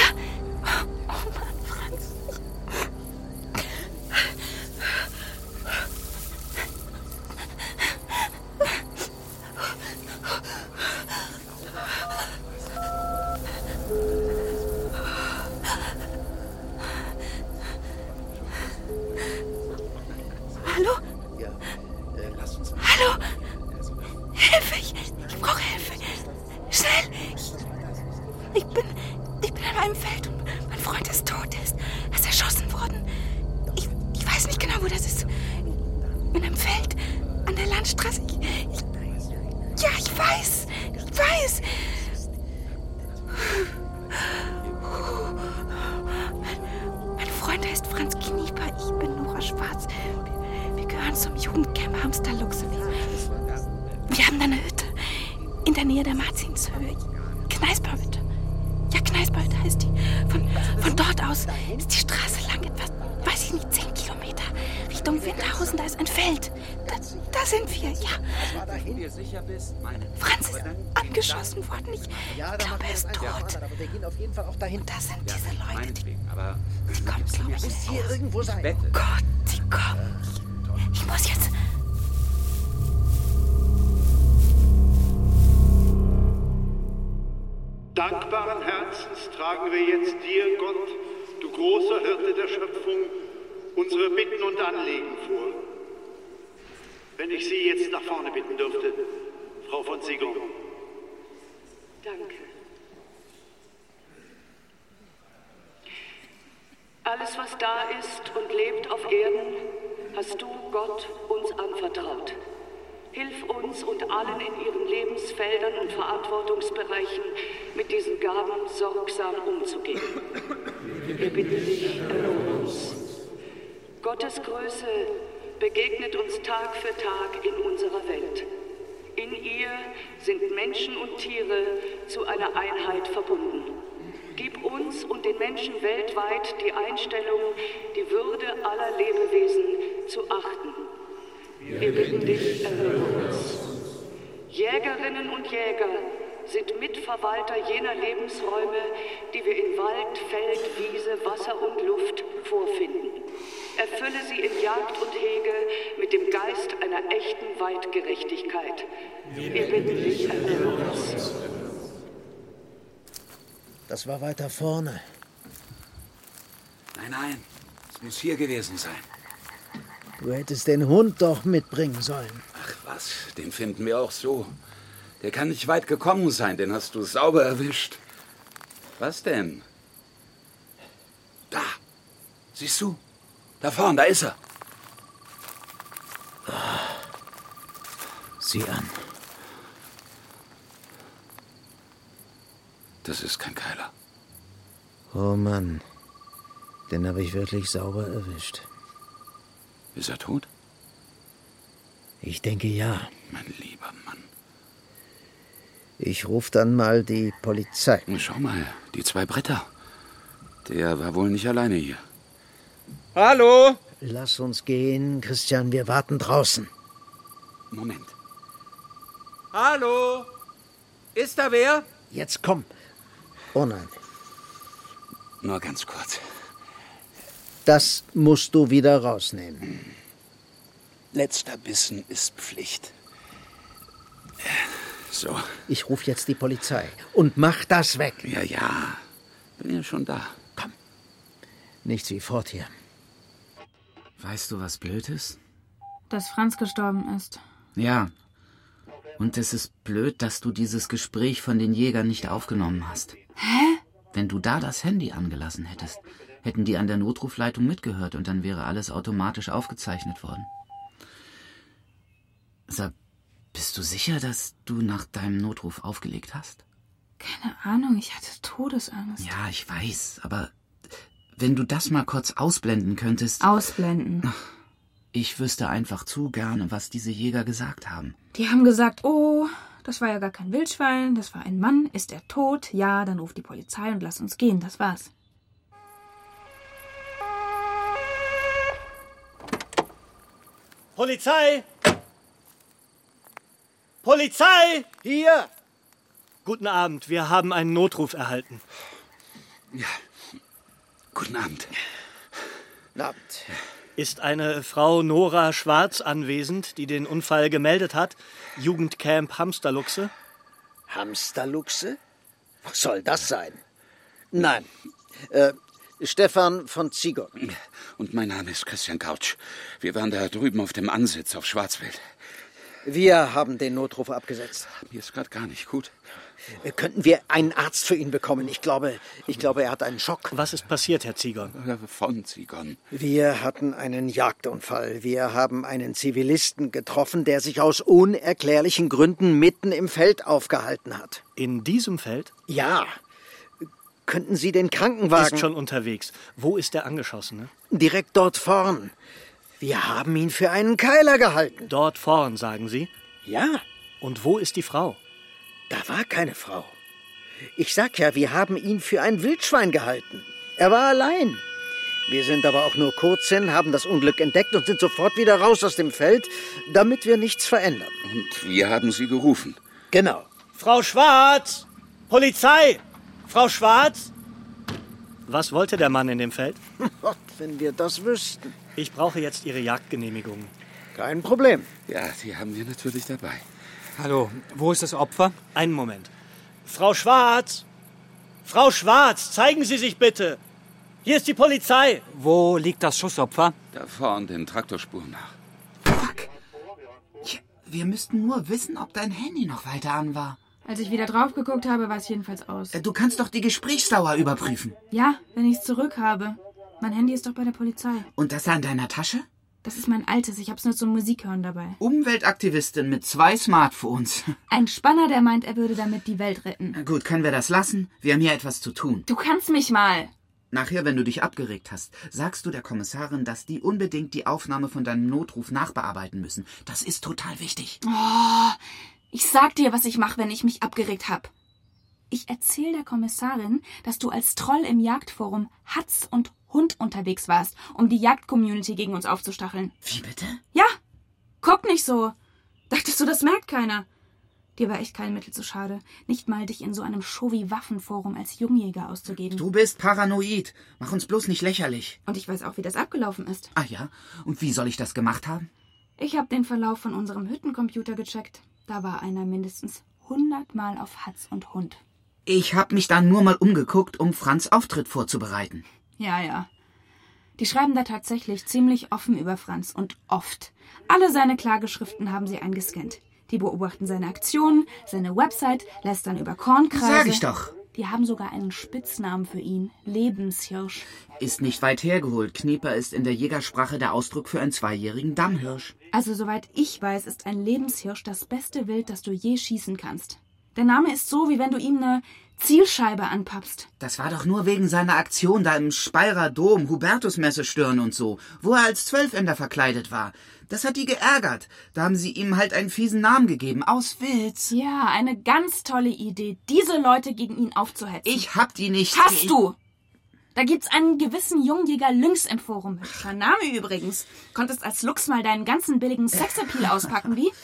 Muss hier irgendwo sein. Wette. Alles, was da ist und lebt auf Erden, hast du, Gott, uns anvertraut. Hilf uns und allen in ihren Lebensfeldern und Verantwortungsbereichen mit diesen Gaben sorgsam umzugehen. Wir bitten dich, erhöre uns. Gottes Größe begegnet uns Tag für Tag in unserer Welt. In ihr sind Menschen und Tiere zu einer Einheit verbunden. Gib uns und den Menschen weltweit die Einstellung, die Würde aller Lebewesen zu achten. Wir bitten dich, erhöre uns. Jägerinnen und Jäger sind Mitverwalter jener Lebensräume, die wir in Wald, Feld, Wiese, Wasser und Luft vorfinden. Erfülle sie in Jagd und Hege mit dem Geist einer echten Weitgerechtigkeit. Wir bitten dich, erhöre uns. Das war weiter vorne. Nein, nein, es muss hier gewesen sein. Du hättest den Hund doch mitbringen sollen. Ach was, den finden wir auch so. Der kann nicht weit gekommen sein, den hast du sauber erwischt. Was denn? Da, siehst du? Da vorne, da ist er. Sieh an. Das ist kein Keiler. Oh Mann. Den habe ich wirklich sauber erwischt. Ist er tot? Ich denke ja. Mein lieber Mann. Ich rufe dann mal die Polizei. Schau mal, die zwei Bretter. Der war wohl nicht alleine hier. Hallo? Lass uns gehen, Christian. Wir warten draußen. Moment. Hallo? Ist da wer? Jetzt komm. Oh nein. Nur ganz kurz. Das musst du wieder rausnehmen. Letzter Bissen ist Pflicht. So. Ich rufe jetzt die Polizei. Und mach das weg. Ja, ja. Bin ja schon da. Nichts wie fort hier. Weißt du, was blöd ist? Dass Franz gestorben ist. Ja. Und es ist blöd, dass du dieses Gespräch von den Jägern nicht aufgenommen hast. Hä? Wenn du da das Handy angelassen hättest, hätten die an der Notrufleitung mitgehört und dann wäre alles automatisch aufgezeichnet worden. Sag, bist du sicher, dass du nach deinem Notruf aufgelegt hast? Keine Ahnung, ich hatte Todesangst. Ja, ich weiß, aber wenn du das mal kurz ausblenden könntest. Ausblenden. Ich wüsste einfach zu gerne, was diese Jäger gesagt haben. Die haben gesagt, oh, das war ja gar kein Wildschwein, das war ein Mann, ist er tot? Ja, dann ruft die Polizei und lass uns gehen, das war's. Polizei! Polizei! Hier! Guten Abend, wir haben einen Notruf erhalten. Ja. Guten Abend. Guten Abend. Ist eine Frau Nora Schwarz anwesend, die den Unfall gemeldet hat? Jugendcamp Hamsterluchse? Hamsterluchse? Was soll das sein? Nein. Äh, Stefan von Ziegel. Und mein Name ist Christian Couch. Wir waren da drüben auf dem Ansitz auf Schwarzwild. Wir haben den Notruf abgesetzt. Mir ist gerade gar nicht gut. Äh, Könnten wir einen Arzt für ihn bekommen? Ich glaube, ich glaube, er hat einen Schock. Was ist passiert, Herr Ziegon? Von Ziegon. Wir hatten einen Jagdunfall. Wir haben einen Zivilisten getroffen, der sich aus unerklärlichen Gründen mitten im Feld aufgehalten hat. In diesem Feld? Ja. Könnten Sie den Krankenwagen... Ist schon unterwegs. Wo ist der Angeschossene? Direkt dort vorn. Wir haben ihn für einen Keiler gehalten. Dort vorn, sagen Sie? Ja. Und wo ist die Frau? Da war keine Frau. Ich sag ja, wir haben ihn für ein Wildschwein gehalten. Er war allein. Wir sind aber auch nur kurz hin, haben das Unglück entdeckt und sind sofort wieder raus aus dem Feld, damit wir nichts verändern. Und wir haben Sie gerufen. Genau. Frau Schwarz! Polizei! Frau Schwarz! Was wollte der Mann in dem Feld? [LAUGHS] Gott, wenn wir das wüssten. Ich brauche jetzt Ihre Jagdgenehmigung. Kein Problem. Ja, die haben wir natürlich dabei. Hallo, wo ist das Opfer? Einen Moment. Frau Schwarz! Frau Schwarz, zeigen Sie sich bitte! Hier ist die Polizei! Wo liegt das Schussopfer? Da vorn den Traktorspuren nach. Wir müssten nur wissen, ob dein Handy noch weiter an war. Als ich wieder drauf geguckt habe, war es jedenfalls aus. Du kannst doch die Gesprächsdauer überprüfen. Ja, wenn ich es zurück habe. Mein Handy ist doch bei der Polizei. Und das an deiner Tasche? Das ist mein altes. Ich hab's nur zum Musikhören dabei. Umweltaktivistin mit zwei Smartphones. [LAUGHS] Ein Spanner, der meint, er würde damit die Welt retten. Na gut, können wir das lassen? Wir haben hier etwas zu tun. Du kannst mich mal. Nachher, wenn du dich abgeregt hast, sagst du der Kommissarin, dass die unbedingt die Aufnahme von deinem Notruf nachbearbeiten müssen. Das ist total wichtig. Oh, ich sag dir, was ich mache, wenn ich mich abgeregt hab. Ich erzähl der Kommissarin, dass du als Troll im Jagdforum Hatz und Hund unterwegs warst, um die Jagdcommunity gegen uns aufzustacheln. Wie bitte? Ja. Guck nicht so. Dachtest du, das merkt keiner? Dir war echt kein Mittel zu schade, nicht mal dich in so einem Shovi-Waffenforum als Jungjäger auszugeben. Du bist paranoid. Mach uns bloß nicht lächerlich. Und ich weiß auch, wie das abgelaufen ist. Ah ja? Und wie soll ich das gemacht haben? Ich habe den Verlauf von unserem Hüttencomputer gecheckt. Da war einer mindestens hundertmal auf Hatz und Hund. Ich hab mich dann nur mal umgeguckt, um Franz Auftritt vorzubereiten. Ja, ja. Die schreiben da tatsächlich ziemlich offen über Franz und oft. Alle seine Klageschriften haben sie eingescannt. Die beobachten seine Aktionen, seine Website, lästern über Kornkreise. Sag ich doch. Die haben sogar einen Spitznamen für ihn. Lebenshirsch. Ist nicht weit hergeholt. Knieper ist in der Jägersprache der Ausdruck für einen zweijährigen Dammhirsch. Also soweit ich weiß, ist ein Lebenshirsch das beste Wild, das du je schießen kannst. Der Name ist so, wie wenn du ihm eine Zielscheibe anpappst. Das war doch nur wegen seiner Aktion da im Speyerer Dom, Hubertusmesse stören und so, wo er als Zwölfender verkleidet war. Das hat die geärgert. Da haben sie ihm halt einen fiesen Namen gegeben. Aus Witz. Ja, eine ganz tolle Idee, diese Leute gegen ihn aufzuhetzen. Ich hab die nicht. Hast du! Da gibt's einen gewissen Jungjäger Lynx im Forum. Hübscher Name übrigens. Konntest als Lux mal deinen ganzen billigen Sexappeal auspacken, wie? [LAUGHS]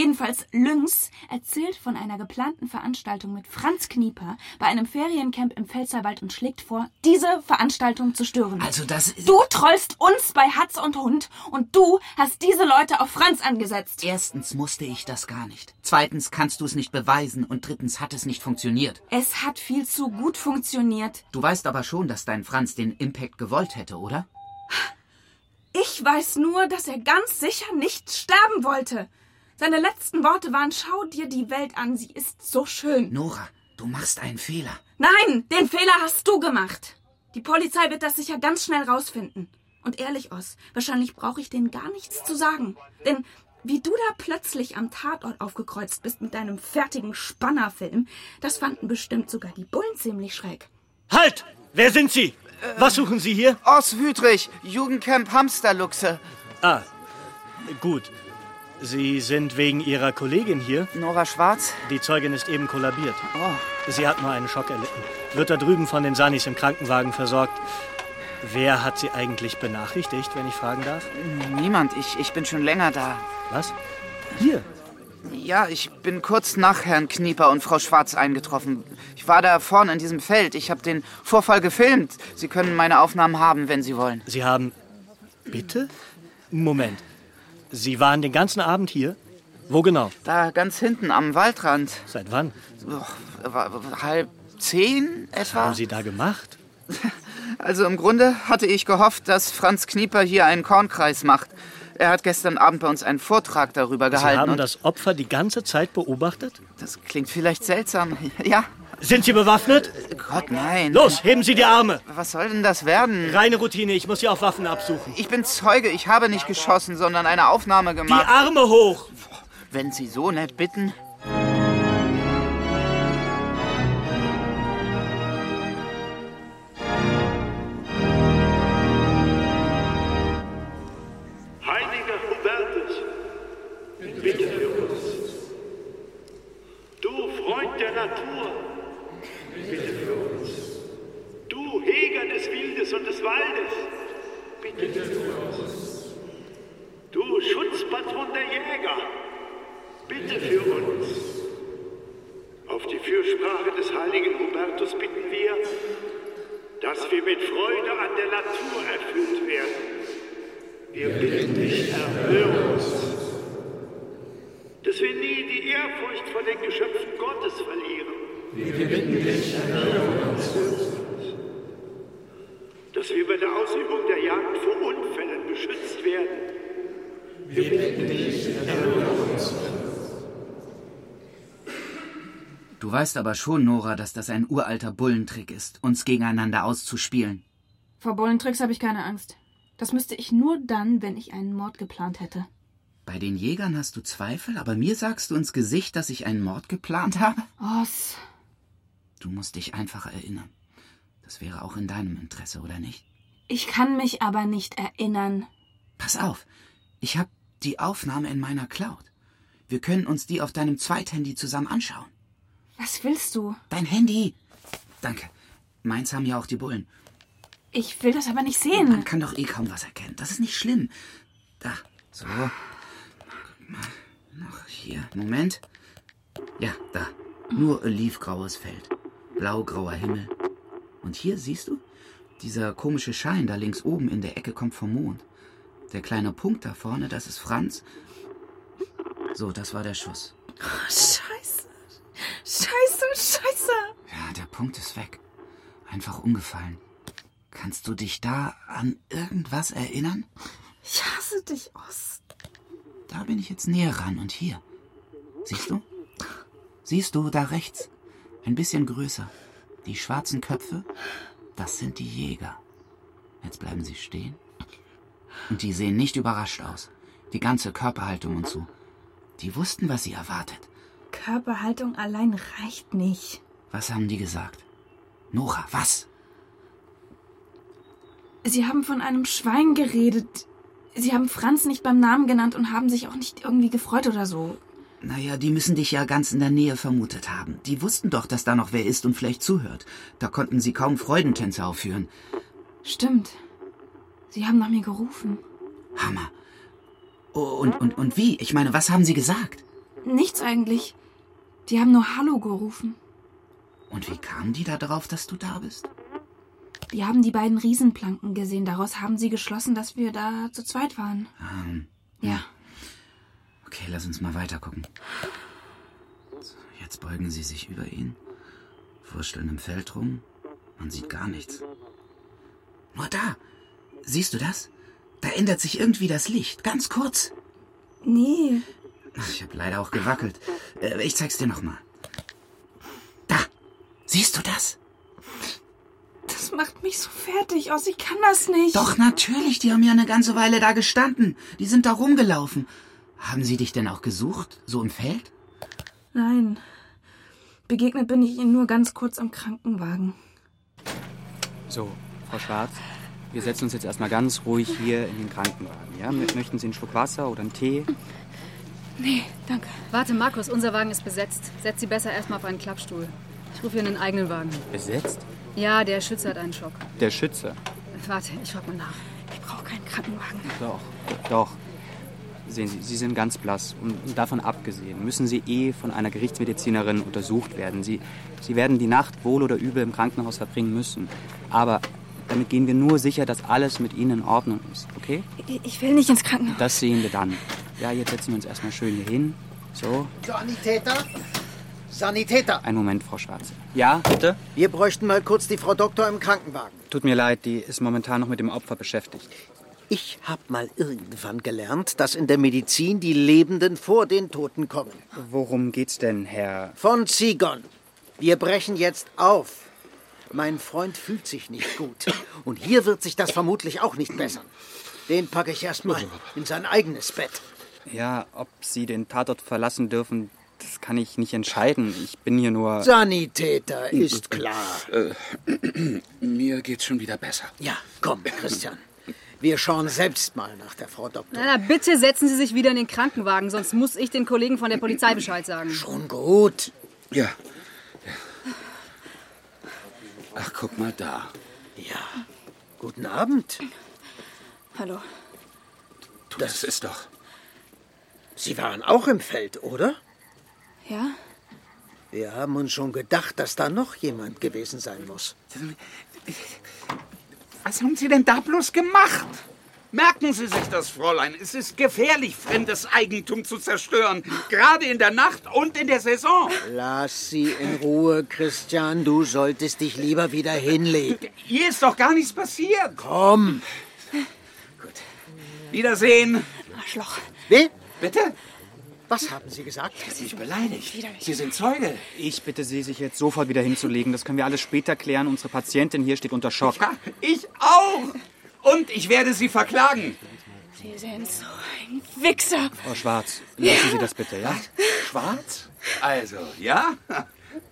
Jedenfalls Lynx erzählt von einer geplanten Veranstaltung mit Franz Knieper bei einem Feriencamp im Pfälzerwald und schlägt vor, diese Veranstaltung zu stören. Also das Du trollst uns bei Hatz und Hund und du hast diese Leute auf Franz angesetzt. Erstens musste ich das gar nicht. Zweitens kannst du es nicht beweisen und drittens hat es nicht funktioniert. Es hat viel zu gut funktioniert. Du weißt aber schon, dass dein Franz den Impact gewollt hätte, oder? Ich weiß nur, dass er ganz sicher nicht sterben wollte. Seine letzten Worte waren, schau dir die Welt an, sie ist so schön. Nora, du machst einen Fehler. Nein, den Fehler hast du gemacht. Die Polizei wird das sicher ganz schnell rausfinden. Und ehrlich, Oss, wahrscheinlich brauche ich denen gar nichts zu sagen. Denn wie du da plötzlich am Tatort aufgekreuzt bist mit deinem fertigen Spannerfilm, das fanden bestimmt sogar die Bullen ziemlich schräg. Halt! Wer sind Sie? Was suchen Sie hier? Oss Wütrich, Jugendcamp Hamsterluchse. Ah, gut. Sie sind wegen Ihrer Kollegin hier? Nora Schwarz? Die Zeugin ist eben kollabiert. Oh. Sie hat nur einen Schock erlitten. Wird da drüben von den Sanis im Krankenwagen versorgt. Wer hat sie eigentlich benachrichtigt, wenn ich fragen darf? Niemand. Ich, ich bin schon länger da. Was? Hier? Ja, ich bin kurz nach Herrn Knieper und Frau Schwarz eingetroffen. Ich war da vorne in diesem Feld. Ich habe den Vorfall gefilmt. Sie können meine Aufnahmen haben, wenn Sie wollen. Sie haben. Bitte? Moment. Sie waren den ganzen Abend hier? Wo genau? Da ganz hinten am Waldrand. Seit wann? Oh, halb zehn etwa? Was haben Sie da gemacht? [LAUGHS] Also im Grunde hatte ich gehofft, dass Franz Knieper hier einen Kornkreis macht. Er hat gestern Abend bei uns einen Vortrag darüber gehalten. Sie haben das Opfer die ganze Zeit beobachtet? Das klingt vielleicht seltsam. [LAUGHS] Ja. Sind Sie bewaffnet? Gott, nein. Los, heben Sie die Arme. Was soll denn das werden? Reine Routine, ich muss Sie auf Waffen absuchen. Ich bin Zeuge, ich habe nicht geschossen, sondern eine Aufnahme gemacht. Die Arme hoch! Wenn Sie so nett bitten. Und des Waldes, bitte für uns. Du Schutzpatron der Jäger, bitte für uns. Auf die Fürsprache des heiligen Hubertus bitten wir, dass wir mit Freude an der Natur erfüllt werden. Wir bitten dich, erhöre uns, dass wir nie die Ehrfurcht vor den Geschöpfen Gottes verlieren. Wir bitten dich, erhöre uns, dass wir bei der Ausübung der Jagd vor Unfällen beschützt werden. Wir bitten dich, uns. Du weißt aber schon, Nora, dass das ein uralter Bullentrick ist, uns gegeneinander auszuspielen. Vor Bullentricks habe ich keine Angst. Das müsste ich nur dann, wenn ich einen Mord geplant hätte. Bei den Jägern hast du Zweifel, aber mir sagst du ins Gesicht, dass ich einen Mord geplant habe? Oss. Du musst dich einfach erinnern. Das wäre auch in deinem Interesse, oder nicht? Ich kann mich aber nicht erinnern. Pass auf, ich habe die Aufnahme in meiner Cloud. Wir können uns die auf deinem Zweithandy zusammen anschauen. Was willst du? Dein Handy. Danke. Meins haben ja auch die Bullen. Ich will das aber nicht sehen. Man kann doch eh kaum was erkennen. Das ist nicht schlimm. Da, so. Guck mal. Noch hier. Moment. Ja, da. Nur olivgraues Feld. Blaugrauer Himmel. Und hier siehst du? Dieser komische Schein da links oben in der Ecke kommt vom Mond. Der kleine Punkt da vorne, das ist Franz. So, das war der Schuss. Oh, scheiße. Scheiße, scheiße. Ja, der Punkt ist weg. Einfach umgefallen. Kannst du dich da an irgendwas erinnern? Ich hasse dich, Ost. Da bin ich jetzt näher ran und hier. Siehst du? Siehst du da rechts? Ein bisschen größer. Die schwarzen Köpfe, das sind die Jäger. Jetzt bleiben sie stehen. Und die sehen nicht überrascht aus. Die ganze Körperhaltung und so. Die wussten, was sie erwartet. Körperhaltung allein reicht nicht. Was haben die gesagt? Nora, was? Sie haben von einem Schwein geredet. Sie haben Franz nicht beim Namen genannt und haben sich auch nicht irgendwie gefreut oder so. Naja, die müssen dich ja ganz in der Nähe vermutet haben. Die wussten doch, dass da noch wer ist und vielleicht zuhört. Da konnten sie kaum Freudentänze aufführen. Stimmt. Sie haben nach mir gerufen. Hammer. Oh, und, und, und wie? Ich meine, was haben sie gesagt? Nichts eigentlich. Die haben nur Hallo gerufen. Und wie kamen die da drauf, dass du da bist? Die haben die beiden Riesenplanken gesehen. Daraus haben sie geschlossen, dass wir da zu zweit waren. Ähm, Ja. Okay, lass uns mal weiter gucken. Jetzt beugen sie sich über ihn, wursteln im Feld rum. Man sieht gar nichts. Nur da. Siehst du das? Da ändert sich irgendwie das Licht. Ganz kurz. Nee. Ich habe leider auch gewackelt. Äh, Ich zeig's dir nochmal. Da. Siehst du das? Das macht mich so fertig aus. Ich kann das nicht. Doch, natürlich. Die haben ja eine ganze Weile da gestanden. Die sind da rumgelaufen. Haben sie dich denn auch gesucht? So im Feld? Nein. Begegnet bin ich ihnen nur ganz kurz am Krankenwagen. So, Frau Schwarz, wir setzen uns jetzt erstmal ganz ruhig hier in den Krankenwagen. Ja? Mö- Möchten Sie einen Schluck Wasser oder einen Tee? Nee, danke. Warte, Markus, unser Wagen ist besetzt. Setz sie besser erstmal auf einen Klappstuhl. Ich rufe hier einen eigenen Wagen. Besetzt? Ja, der Schütze hat einen Schock. Der Schütze. Warte, ich frag mal nach. Ich brauche keinen Krankenwagen. Doch, doch. Sehen Sie, Sie sind ganz blass. Und davon abgesehen müssen Sie eh von einer Gerichtsmedizinerin untersucht werden. Sie, Sie werden die Nacht wohl oder übel im Krankenhaus verbringen müssen. Aber damit gehen wir nur sicher, dass alles mit Ihnen in Ordnung ist, okay? Ich will nicht ins Krankenhaus. Das sehen wir dann. Ja, jetzt setzen wir uns erstmal schön hier hin. So, Sanitäter? Sanitäter! einen Moment, Frau Schwarze. Ja, bitte? Wir bräuchten mal kurz die Frau Doktor im Krankenwagen. Tut mir leid, die ist momentan noch mit dem Opfer beschäftigt. Ich habe mal irgendwann gelernt, dass in der Medizin die Lebenden vor den Toten kommen. Worum geht's denn, Herr? Von Zigon. Wir brechen jetzt auf. Mein Freund fühlt sich nicht gut. Und hier wird sich das vermutlich auch nicht bessern. Den packe ich erstmal in sein eigenes Bett. Ja, ob Sie den Tatort verlassen dürfen, das kann ich nicht entscheiden. Ich bin hier nur. Sanitäter, ist klar. Äh, [CLEARS THROAT] mir geht's schon wieder besser. Ja, komm, Christian. Wir schauen selbst mal nach der Frau Doktor. Na, na, bitte setzen Sie sich wieder in den Krankenwagen, sonst muss ich den Kollegen von der Polizei Bescheid sagen. Schon gut. Ja. Ach, guck mal da. Ja. Guten Abend. Hallo. Das ist doch. Sie waren auch im Feld, oder? Ja? Wir haben uns schon gedacht, dass da noch jemand gewesen sein muss. Was haben Sie denn da bloß gemacht? Merken Sie sich das, Fräulein. Es ist gefährlich, fremdes Eigentum zu zerstören. Gerade in der Nacht und in der Saison. Lass sie in Ruhe, Christian. Du solltest dich lieber wieder hinlegen. Hier ist doch gar nichts passiert. Komm. Wiedersehen. Arschloch. Wie? Bitte? Was haben Sie gesagt? Sie mich beleidigt. Sie sind Zeuge. Ich bitte Sie, sich jetzt sofort wieder hinzulegen. Das können wir alles später klären. Unsere Patientin hier steht unter Schock. Ja, ich auch. Und ich werde Sie verklagen. Sie sind so ein Wichser. Frau Schwarz, lassen Sie das bitte, ja? Schwarz? Also, ja?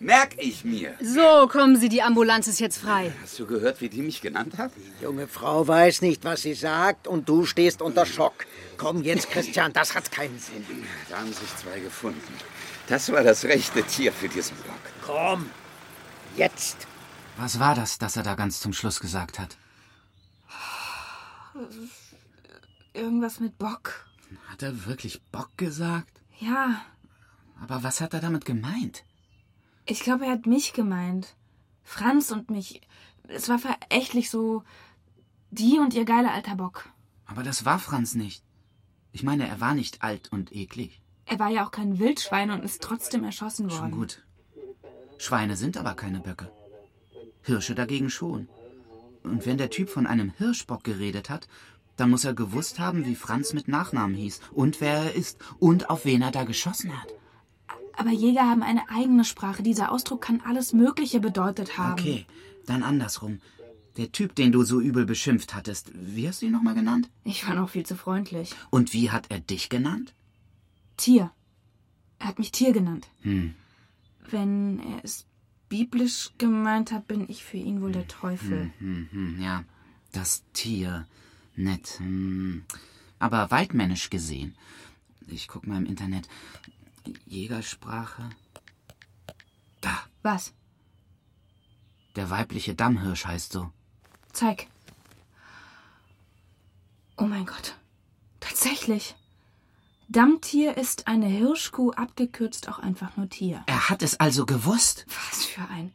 Merk ich mir. So, kommen Sie, die Ambulanz ist jetzt frei. Hast du gehört, wie die mich genannt hat? Junge Frau weiß nicht, was sie sagt und du stehst unter Schock. Komm jetzt, Christian, das hat keinen Sinn. Da haben sich zwei gefunden. Das war das rechte Tier für diesen Block. Komm, jetzt. Was war das, das er da ganz zum Schluss gesagt hat? Irgendwas mit Bock. Hat er wirklich Bock gesagt? Ja, Aber was hat er damit gemeint? Ich glaube, er hat mich gemeint. Franz und mich. Es war verächtlich so. Die und ihr geiler alter Bock. Aber das war Franz nicht. Ich meine, er war nicht alt und eklig. Er war ja auch kein Wildschwein und ist trotzdem erschossen worden. Schon gut. Schweine sind aber keine Böcke. Hirsche dagegen schon. Und wenn der Typ von einem Hirschbock geredet hat, dann muss er gewusst haben, wie Franz mit Nachnamen hieß und wer er ist und auf wen er da geschossen hat. Aber Jäger haben eine eigene Sprache. Dieser Ausdruck kann alles Mögliche bedeutet haben. Okay, dann andersrum. Der Typ, den du so übel beschimpft hattest, wie hast du ihn nochmal genannt? Ich war noch viel zu freundlich. Und wie hat er dich genannt? Tier. Er hat mich Tier genannt. Hm. Wenn er es biblisch gemeint hat, bin ich für ihn wohl der Teufel. Hm, hm, hm, ja, das Tier. Nett. Hm. Aber weitmännisch gesehen. Ich guck mal im Internet. Jägersprache. Was? Der weibliche Dammhirsch heißt so. Zeig. Oh mein Gott. Tatsächlich. Dammtier ist eine Hirschkuh, abgekürzt auch einfach nur Tier. Er hat es also gewusst. Was für ein.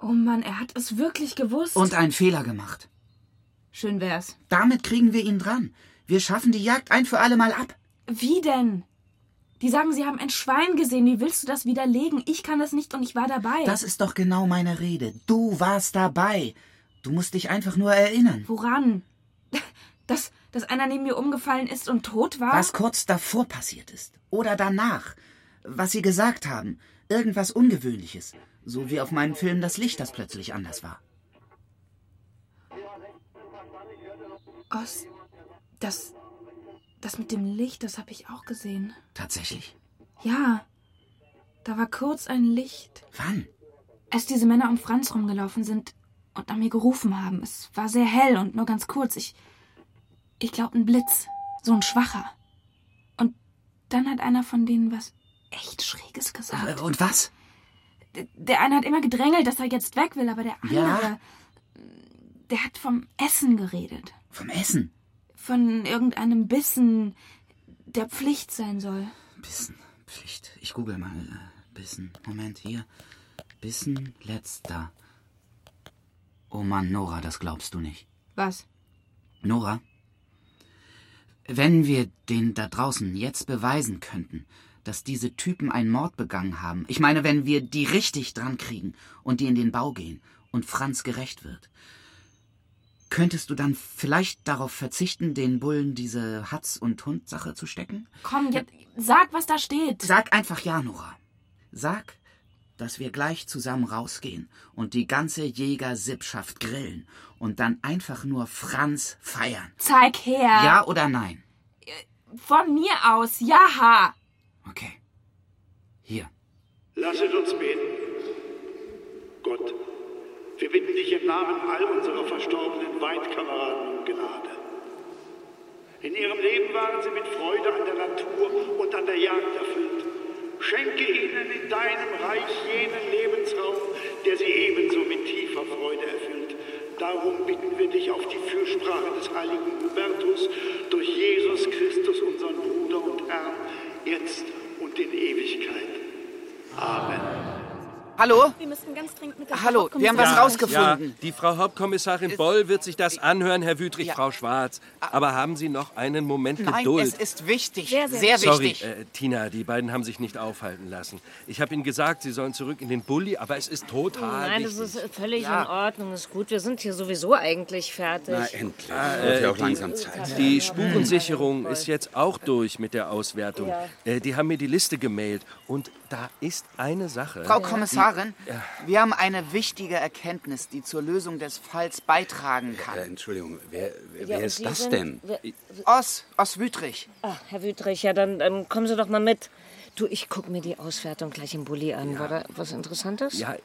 Oh Mann, er hat es wirklich gewusst. Und einen Fehler gemacht. Schön wär's. Damit kriegen wir ihn dran. Wir schaffen die Jagd ein für alle Mal ab. Wie denn? Die sagen, sie haben ein Schwein gesehen. Wie willst du das widerlegen? Ich kann das nicht und ich war dabei. Das ist doch genau meine Rede. Du warst dabei. Du musst dich einfach nur erinnern. Woran? [LAUGHS] Dass, dass einer neben mir umgefallen ist und tot war? Was kurz davor passiert ist. Oder danach. Was sie gesagt haben. Irgendwas Ungewöhnliches. So wie auf meinem Film das Licht, das plötzlich anders war. Ost, das. Das mit dem Licht, das habe ich auch gesehen. Tatsächlich? Ja. Da war kurz ein Licht. Wann? Als diese Männer um Franz rumgelaufen sind und nach mir gerufen haben. Es war sehr hell und nur ganz kurz. Ich. Ich glaube, ein Blitz. So ein schwacher. Und dann hat einer von denen was echt Schräges gesagt. Äh, Und was? Der eine hat immer gedrängelt, dass er jetzt weg will, aber der andere. Ja? Der hat vom Essen geredet. Vom Essen? Von irgendeinem Bissen, der Pflicht sein soll. Bissen, Pflicht. Ich google mal. äh, Bissen. Moment, hier. Bissen, letzter. Oh Mann, Nora, das glaubst du nicht. Was? Nora, wenn wir den da draußen jetzt beweisen könnten, dass diese Typen einen Mord begangen haben, ich meine, wenn wir die richtig dran kriegen und die in den Bau gehen und Franz gerecht wird, könntest du dann vielleicht darauf verzichten, den Bullen diese Hatz- und Hund-Sache zu stecken? Komm, jetzt sag, was da steht. Sag einfach ja, Nora. Sag, dass wir gleich zusammen rausgehen und die ganze Jägersippschaft grillen und dann einfach nur Franz feiern. Zeig her. Ja oder nein? Von mir aus, ja. Okay. Hier. Lasset uns beten. Gott, wir bitten dich im Namen all unserer verstorbenen Weidkameraden um Gnade. In ihrem Leben waren sie mit Freude an der Natur und an der Jagd erfüllt. Schenke ihnen in deinem Reich jenen Lebensraum, der sie ebenso mit tiefer Freude erfüllt. Darum bitten wir dich auf die Fürsprache des heiligen Hubertus durch Jesus Christus, unseren Bruder und Herrn, jetzt und in Ewigkeit. Amen. Hallo? Wir müssten ganz dringend mit der Hallo, wir haben was Ja, rausgefunden. Ja, die Frau Hauptkommissarin Boll wird sich das anhören, Herr Wüthrich, Frau Schwarz. Aber haben Sie noch einen Moment Nein, Geduld? es ist wichtig. Sehr, Sehr, sehr Sorry, wichtig. äh, Tina, die beiden haben sich nicht aufhalten lassen. Ich habe Ihnen gesagt, Sie sollen zurück in den Bulli, aber es ist total Nein, das wichtig. ist völlig Ja. in Ordnung, ist gut. Wir sind hier sowieso eigentlich fertig. Na, endlich. Ah, Wird ja äh, auch langsam Zeit. Die Spurensicherung ist jetzt auch durch mit der Auswertung. Ja. Äh, die haben mir die Liste gemailt. Und da ist eine Sache. Frau Kommissarin, Die, ja. wir haben eine wichtige Erkenntnis, die zur Lösung des Falls beitragen kann. Äh, Entschuldigung, wer, wer Ja, ist Sie das sind- denn? wer- Oss, Oss Wütrich. Ach, Herr Wüthrich, ja, dann ähm, kommen Sie doch mal mit. Du, ich guck mir die Auswertung gleich im Bulli an. War da was Interessantes? Ja,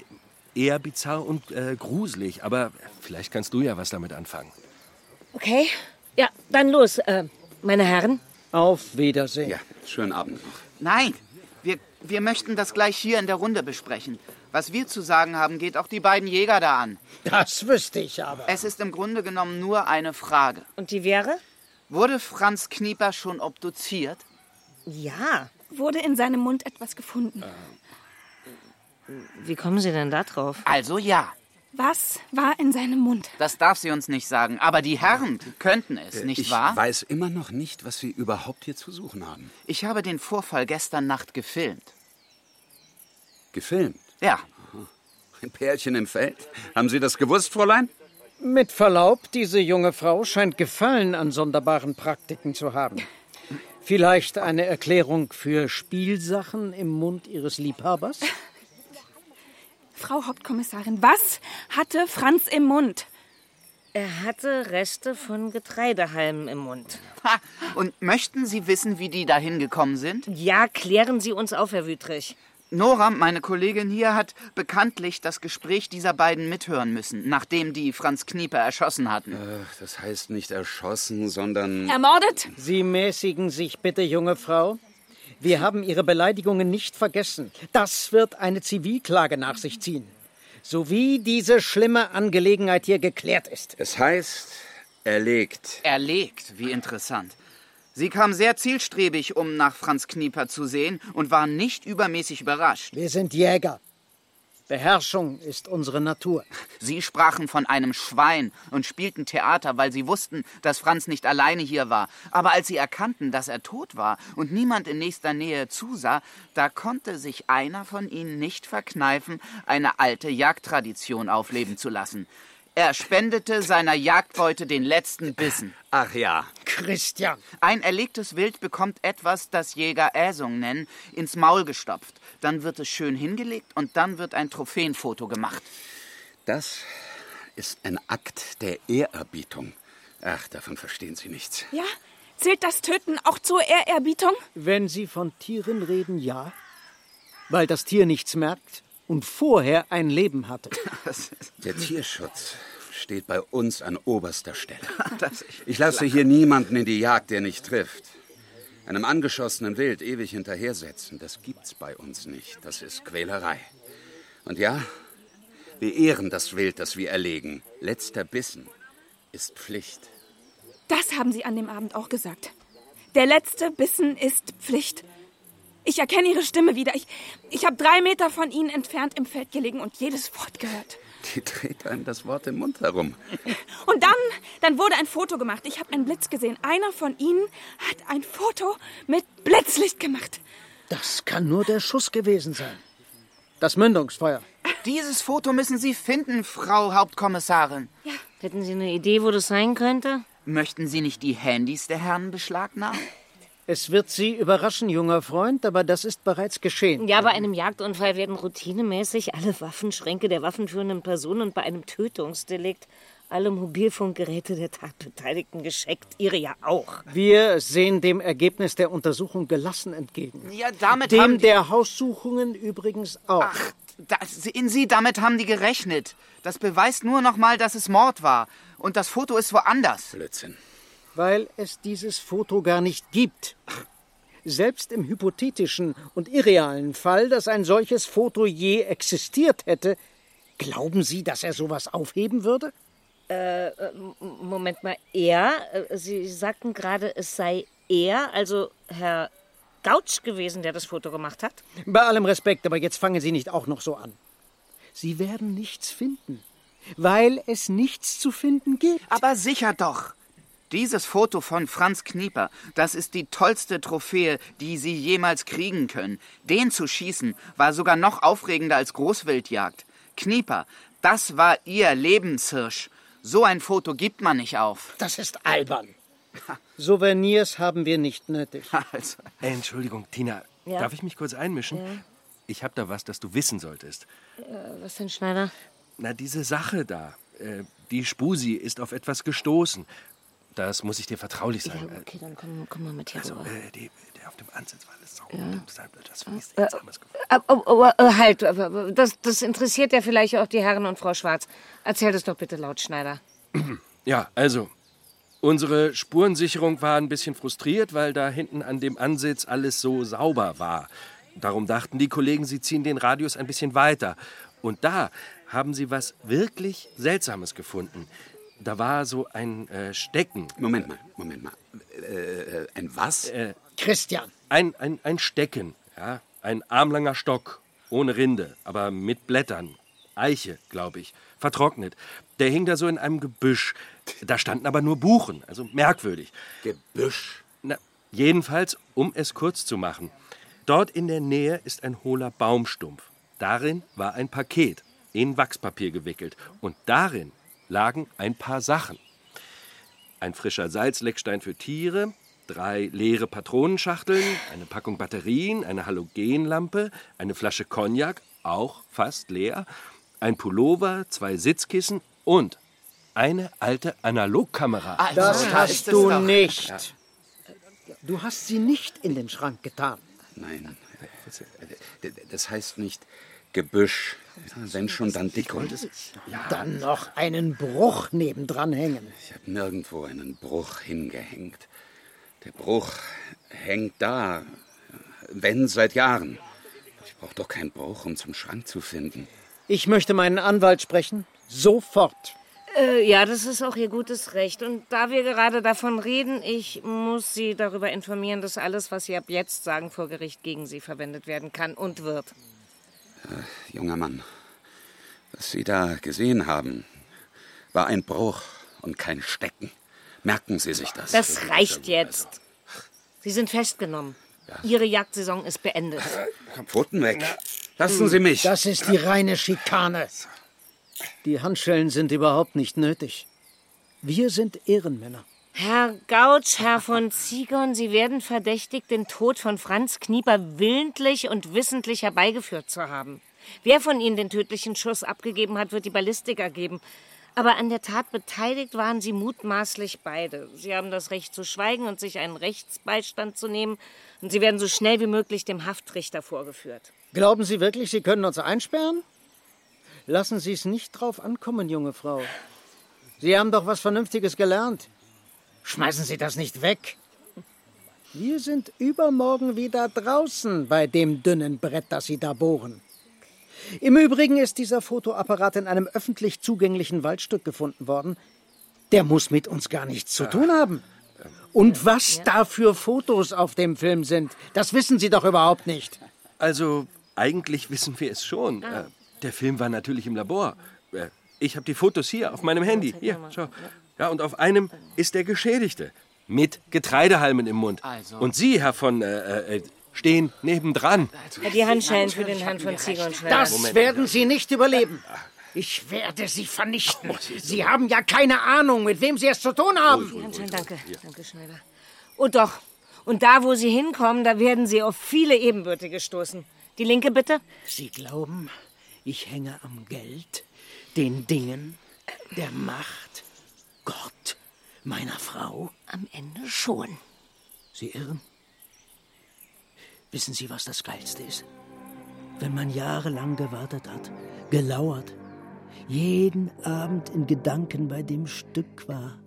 eher bizarr und äh, gruselig, aber vielleicht kannst du ja was damit anfangen. Okay. Ja, dann los, äh, meine Herren. Auf Wiedersehen. Ja, schönen Abend noch. Nein, wir, möchten das gleich hier in der Runde besprechen. Was wir zu sagen haben, geht auch die beiden Jäger da an. Das wüsste ich aber. Es ist im Grunde genommen nur eine Frage. Und die wäre? Wurde Franz Knieper schon obduziert? Ja. Wurde in seinem Mund etwas gefunden? Wie kommen Sie denn da drauf? Also ja. Was war in seinem Mund? Das darf sie uns nicht sagen. Aber die Herren könnten es, nicht ich wahr? weiß immer noch nicht, was Sie überhaupt hier zu suchen haben. Ich habe den Vorfall gestern Nacht gefilmt. Gefilmt? Ja. Ein Pärchen im Feld? Haben Sie das gewusst, Fräulein? Mit Verlaub, diese junge Frau scheint Gefallen an sonderbaren Praktiken zu haben. Vielleicht eine Erklärung für Spielsachen im Mund ihres Liebhabers? [LAUGHS] Frau Hauptkommissarin, was hatte Franz im Mund? Er hatte Reste von Getreidehalmen im Mund. Ha, und möchten Sie wissen, wie die dahin gekommen sind? Ja, klären Sie uns auf, Herr Wüttrich. Nora, meine Kollegin hier, hat bekanntlich das Gespräch dieser beiden mithören müssen, nachdem die Franz Knieper erschossen hatten. Ach, das heißt nicht erschossen, sondern... Ermordet? Sie mäßigen sich bitte, junge Frau. Wir haben Ihre Beleidigungen nicht vergessen. Das wird eine Zivilklage nach sich ziehen. Sowie diese schlimme Angelegenheit hier geklärt ist. Es heißt, erlegt. Erlegt, wie interessant. Sie kam sehr zielstrebig, um nach Franz Knieper zu sehen und war nicht übermäßig überrascht. Wir sind Jäger. Beherrschung ist unsere Natur. Sie sprachen von einem Schwein und spielten Theater, weil sie wussten, dass Franz nicht alleine hier war. Aber als sie erkannten, dass er tot war und niemand in nächster Nähe zusah, da konnte sich einer von ihnen nicht verkneifen, eine alte Jagdtradition aufleben zu lassen. Er spendete seiner Jagdbeute den letzten Bissen. Ach ja. Christian. Ein erlegtes Wild bekommt etwas, das Jäger Äsung nennen, ins Maul gestopft. Dann wird es schön hingelegt und dann wird ein Trophäenfoto gemacht. Das ist ein Akt der Ehrerbietung. Ach, davon verstehen Sie nichts. Ja? Zählt das Töten auch zur Ehrerbietung? Wenn Sie von Tieren reden, ja. Weil das Tier nichts merkt und vorher ein Leben hatte. [LAUGHS] Der Tierschutz steht bei uns an oberster Stelle. [LAUGHS] Ich lasse hier niemanden in die Jagd, der nicht trifft. Einem angeschossenen Wild ewig hinterhersetzen, das gibt's bei uns nicht. Das ist Quälerei. Und ja, wir ehren das Wild, das wir erlegen. Letzter Bissen ist Pflicht. Das haben Sie an dem Abend auch gesagt. Der letzte Bissen ist Pflicht. Ich erkenne Ihre Stimme wieder. Ich, ich habe drei Meter von Ihnen entfernt im Feld gelegen und jedes Wort gehört. Die dreht einem das Wort im Mund herum. [LAUGHS] Und dann, dann wurde ein Foto gemacht. Ich habe einen Blitz gesehen. Einer von Ihnen hat ein Foto mit Blitzlicht gemacht. Das kann nur der Schuss gewesen sein. Das Mündungsfeuer. Dieses Foto müssen Sie finden, Frau Hauptkommissarin. Ja. Hätten Sie eine Idee, wo das sein könnte? Möchten Sie nicht die Handys der Herren beschlagnahmen? Es wird Sie überraschen, junger Freund, aber das ist bereits geschehen. Ja, bei einem Jagdunfall werden routinemäßig alle Waffenschränke der waffenführenden Person und bei einem Tötungsdelikt alle Mobilfunkgeräte der Tatbeteiligten gescheckt. Ihre ja auch. Wir sehen dem Ergebnis der Untersuchung gelassen entgegen. Ja, damit dem haben die... der Haussuchungen übrigens auch. Ach, da, sehen Sie, damit haben die gerechnet. Das beweist nur noch mal, dass es Mord war. Und das Foto ist woanders. Blödsinn. Weil es dieses Foto gar nicht gibt. Selbst im hypothetischen und irrealen Fall, dass ein solches Foto je existiert hätte, glauben Sie, dass er sowas aufheben würde? Äh, Moment mal, er? Äh, Sie sagten gerade, es sei er, also Herr Gautsch gewesen, der das Foto gemacht hat? Bei allem Respekt, aber jetzt fangen Sie nicht auch noch so an. Sie werden nichts finden, weil es nichts zu finden gibt. Aber sicher doch. Dieses Foto von Franz Knieper, das ist die tollste Trophäe, die Sie jemals kriegen können. Den zu schießen war sogar noch aufregender als Großwildjagd. Knieper, das war Ihr Lebenshirsch. So ein Foto gibt man nicht auf. Das ist albern. Souvenirs haben wir nicht nötig. [LAUGHS] Also. Äh, Entschuldigung, Tina, Ja? darf ich mich kurz einmischen? Ja. Ich habe da was, das du wissen solltest. Äh, was denn, Schneider? Na, diese Sache da. Äh, die Spusi ist auf etwas gestoßen. Das muss ich dir vertraulich sagen. Ja, okay, dann komm, komm mal mit hier Also, äh, die, der auf dem Ansitz war alles sauber. Ja. Das Äh, äh, oh, oh, äh, halt, das, das interessiert ja vielleicht auch die Herren und Frau Schwarz. Erzähl das doch bitte laut, Schneider. [CLEARS THROAT] Ja, also, unsere Spurensicherung war ein bisschen frustriert, weil da hinten an dem Ansitz alles so sauber war. Darum dachten die Kollegen, sie ziehen den Radius ein bisschen weiter. Und da haben sie was wirklich Seltsames gefunden. Da war so ein äh, Stecken. Moment mal, Moment mal. Äh, ein was? Äh, Christian. Ein, ein, ein Stecken, ja. Ein armlanger Stock, ohne Rinde, aber mit Blättern. Eiche, glaube ich. Vertrocknet. Der hing da so in einem Gebüsch. Da standen aber nur Buchen, also merkwürdig. Gebüsch? Na, jedenfalls, um es kurz zu machen. Dort in der Nähe ist ein hohler Baumstumpf. Darin war ein Paket, in Wachspapier gewickelt. Und darin lagen ein paar Sachen. Ein frischer Salzleckstein für Tiere, drei leere Patronenschachteln, eine Packung Batterien, eine Halogenlampe, eine Flasche Cognac, auch fast leer, ein Pullover, zwei Sitzkissen und eine alte Analogkamera. Das hast du nicht. Ja. Du hast sie nicht in den Schrank getan. Nein, das heißt nicht Gebüsch. Wenn schon, dann Dickum. Dann noch einen Bruch nebendran hängen. Ich habe nirgendwo einen Bruch hingehängt. Der Bruch hängt da. Wenn seit Jahren. Ich brauche doch keinen Bruch, um zum Schrank zu finden. Ich möchte meinen Anwalt sprechen. Sofort. Äh, ja, das ist auch Ihr gutes Recht. Und da wir gerade davon reden, ich muss Sie darüber informieren, dass alles, was Sie ab jetzt sagen, vor Gericht gegen Sie verwendet werden kann und wird. Äh, junger Mann, was Sie da gesehen haben, war ein Bruch und kein Stecken. Merken Sie sich das. Das reicht jetzt. Sie sind festgenommen. Ihre Jagdsaison ist beendet. Pfoten weg. Lassen Sie mich. Das ist die reine Schikane. Die Handschellen sind überhaupt nicht nötig. Wir sind Ehrenmänner. Herr Gautsch, Herr von Ziegern, Sie werden verdächtigt, den Tod von Franz Knieper willentlich und wissentlich herbeigeführt zu haben. Wer von Ihnen den tödlichen Schuss abgegeben hat, wird die Ballistik ergeben. Aber an der Tat beteiligt waren Sie mutmaßlich beide. Sie haben das Recht zu schweigen und sich einen Rechtsbeistand zu nehmen. Und Sie werden so schnell wie möglich dem Haftrichter vorgeführt. Glauben Sie wirklich, Sie können uns einsperren? Lassen Sie es nicht drauf ankommen, junge Frau. Sie haben doch was Vernünftiges gelernt. Schmeißen Sie das nicht weg. Wir sind übermorgen wieder draußen bei dem dünnen Brett, das Sie da bohren. Im Übrigen ist dieser Fotoapparat in einem öffentlich zugänglichen Waldstück gefunden worden. Der muss mit uns gar nichts zu tun haben. Und was da für Fotos auf dem Film sind, das wissen Sie doch überhaupt nicht. Also, eigentlich wissen wir es schon. Äh, Der Film war natürlich im Labor. Äh, Ich habe die Fotos hier auf meinem Handy. Hier, schau. Ja, und auf einem ist der Geschädigte. Mit Getreidehalmen im Mund. Also. Und Sie, Herr von, äh, äh, stehen nebendran. Die Handschellen für den Herrn von Ziegern und Schneider. Das werden Sie nicht überleben. Ich werde Sie vernichten. Sie haben ja keine Ahnung, mit wem Sie es zu tun haben. Die Handschellen, danke. Danke, Schneider. Oh doch. Und da, wo Sie hinkommen, da werden Sie auf viele Ebenbürtige stoßen. Die linke bitte? Sie glauben, ich hänge am Geld, den Dingen, der Macht, Gott, meiner Frau? Am Ende schon. Sie irren. Wissen Sie, was das Geilste ist? Wenn man jahrelang gewartet hat, gelauert, jeden Abend in Gedanken bei dem Stück war,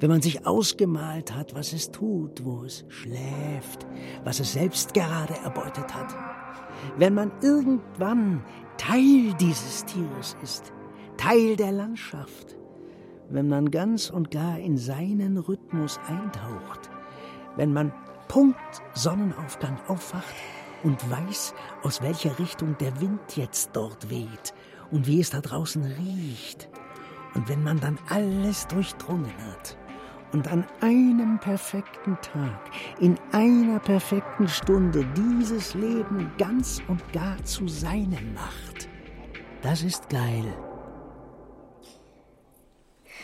wenn man sich ausgemalt hat, was es tut, wo es schläft, was es selbst gerade erbeutet hat, wenn man irgendwann Teil dieses Tieres ist, Teil der Landschaft, wenn man ganz und gar in seinen Rhythmus eintaucht, wenn man Punkt Sonnenaufgang aufwacht und weiß, aus welcher Richtung der Wind jetzt dort weht und wie es da draußen riecht. Und wenn man dann alles durchdrungen hat und an einem perfekten Tag, in einer perfekten Stunde dieses Leben ganz und gar zu seinem macht, das ist geil.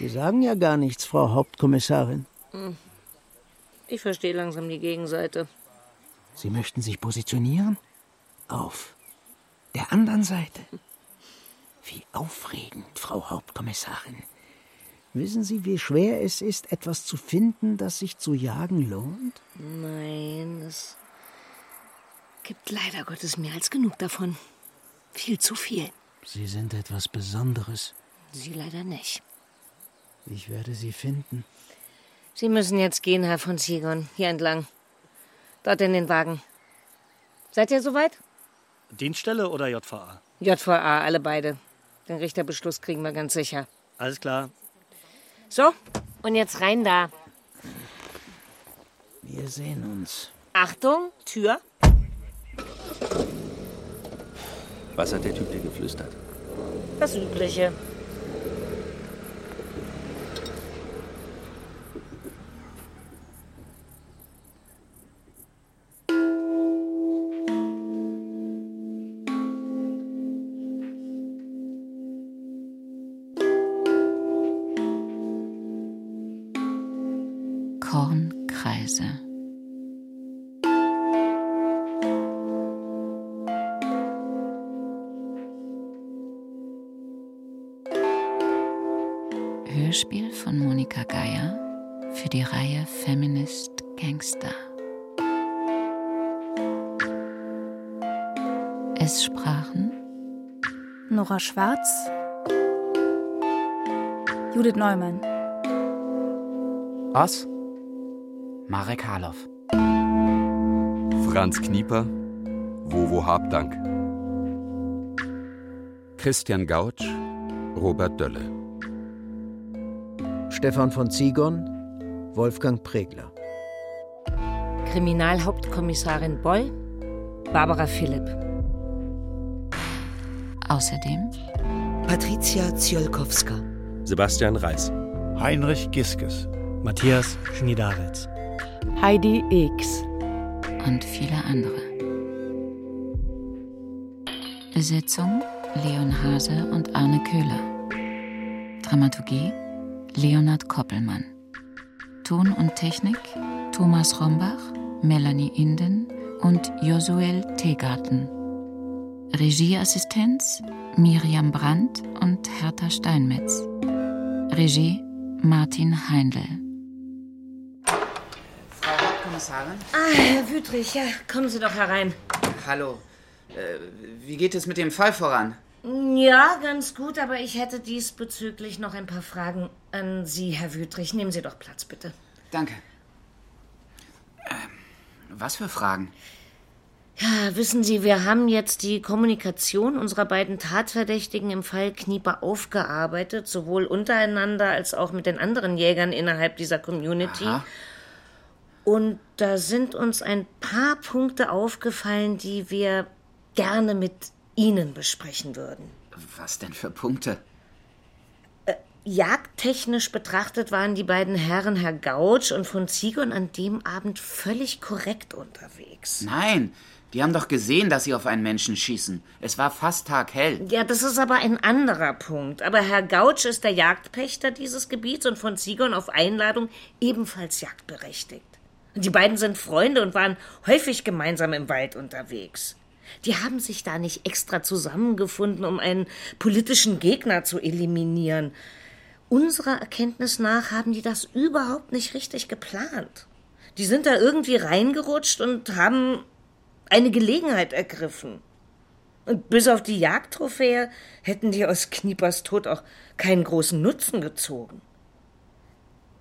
Sie sagen ja gar nichts, Frau Hauptkommissarin. Hm. Ich verstehe langsam die Gegenseite. Sie möchten sich positionieren? Auf der anderen Seite. Wie aufregend, Frau Hauptkommissarin. Wissen Sie, wie schwer es ist, etwas zu finden, das sich zu jagen lohnt? Nein, das gibt leider Gottes mehr als genug davon. Viel zu viel. Sie sind etwas Besonderes. Sie leider nicht. Ich werde Sie finden. Sie müssen jetzt gehen, Herr von Sigon. Hier entlang. Dort in den Wagen. Seid ihr soweit? Dienststelle oder JVA? JVA, alle beide. Den Richterbeschluss kriegen wir ganz sicher. Alles klar. So, und jetzt rein da. Wir sehen uns. Achtung, Tür. Was hat der Typ dir geflüstert? Das Übliche. Schwarz, Judith Neumann, Oss, Marek Harloff. Franz Knieper, Wowo Habdank. Christian Gautsch, Robert Dölle. Stefan von Zigon, Wolfgang Pregler. Kriminalhauptkommissarin Boll, Barbara Philipp. Außerdem Patricia Ziolkowska. Sebastian Reis. Heinrich Giskes. Matthias Schnidaritz. Heidi X. Und viele andere. Besetzung Leon Hase und Arne Köhler. Dramaturgie Leonhard Koppelmann. Ton und Technik Thomas Rombach, Melanie Inden und Josuel Tegarten. Regieassistenz Miriam Brandt und Hertha Steinmetz. Regie Martin Heindl. Frau Hauptkommissarin? Ah, Herr Wüthrich, ja, kommen Sie doch herein. Hallo. Äh, wie geht es mit dem Fall voran? Ja, ganz gut, aber ich hätte diesbezüglich noch ein paar Fragen an Sie, Herr Wüthrich. Nehmen Sie doch Platz, bitte. Danke. Ähm, was für Fragen? Ja, wissen Sie, wir haben jetzt die Kommunikation unserer beiden Tatverdächtigen im Fall Knieper aufgearbeitet, sowohl untereinander als auch mit den anderen Jägern innerhalb dieser Community. Aha. Und da sind uns ein paar Punkte aufgefallen, die wir gerne mit Ihnen besprechen würden. Was denn für Punkte? Jagdtechnisch betrachtet waren die beiden Herren, Herr Gautsch und von Zigon, an dem Abend völlig korrekt unterwegs. Nein, die haben doch gesehen, dass sie auf einen Menschen schießen. Es war fast taghell. Ja, das ist aber ein anderer Punkt. Aber Herr Gautsch ist der Jagdpächter dieses Gebiets und von Zigon auf Einladung ebenfalls jagdberechtigt. Die beiden sind Freunde und waren häufig gemeinsam im Wald unterwegs. Die haben sich da nicht extra zusammengefunden, um einen politischen Gegner zu eliminieren. Unserer Erkenntnis nach haben die das überhaupt nicht richtig geplant. Die sind da irgendwie reingerutscht und haben eine Gelegenheit ergriffen. Und bis auf die Jagdtrophäe hätten die aus Kniepers Tod auch keinen großen Nutzen gezogen.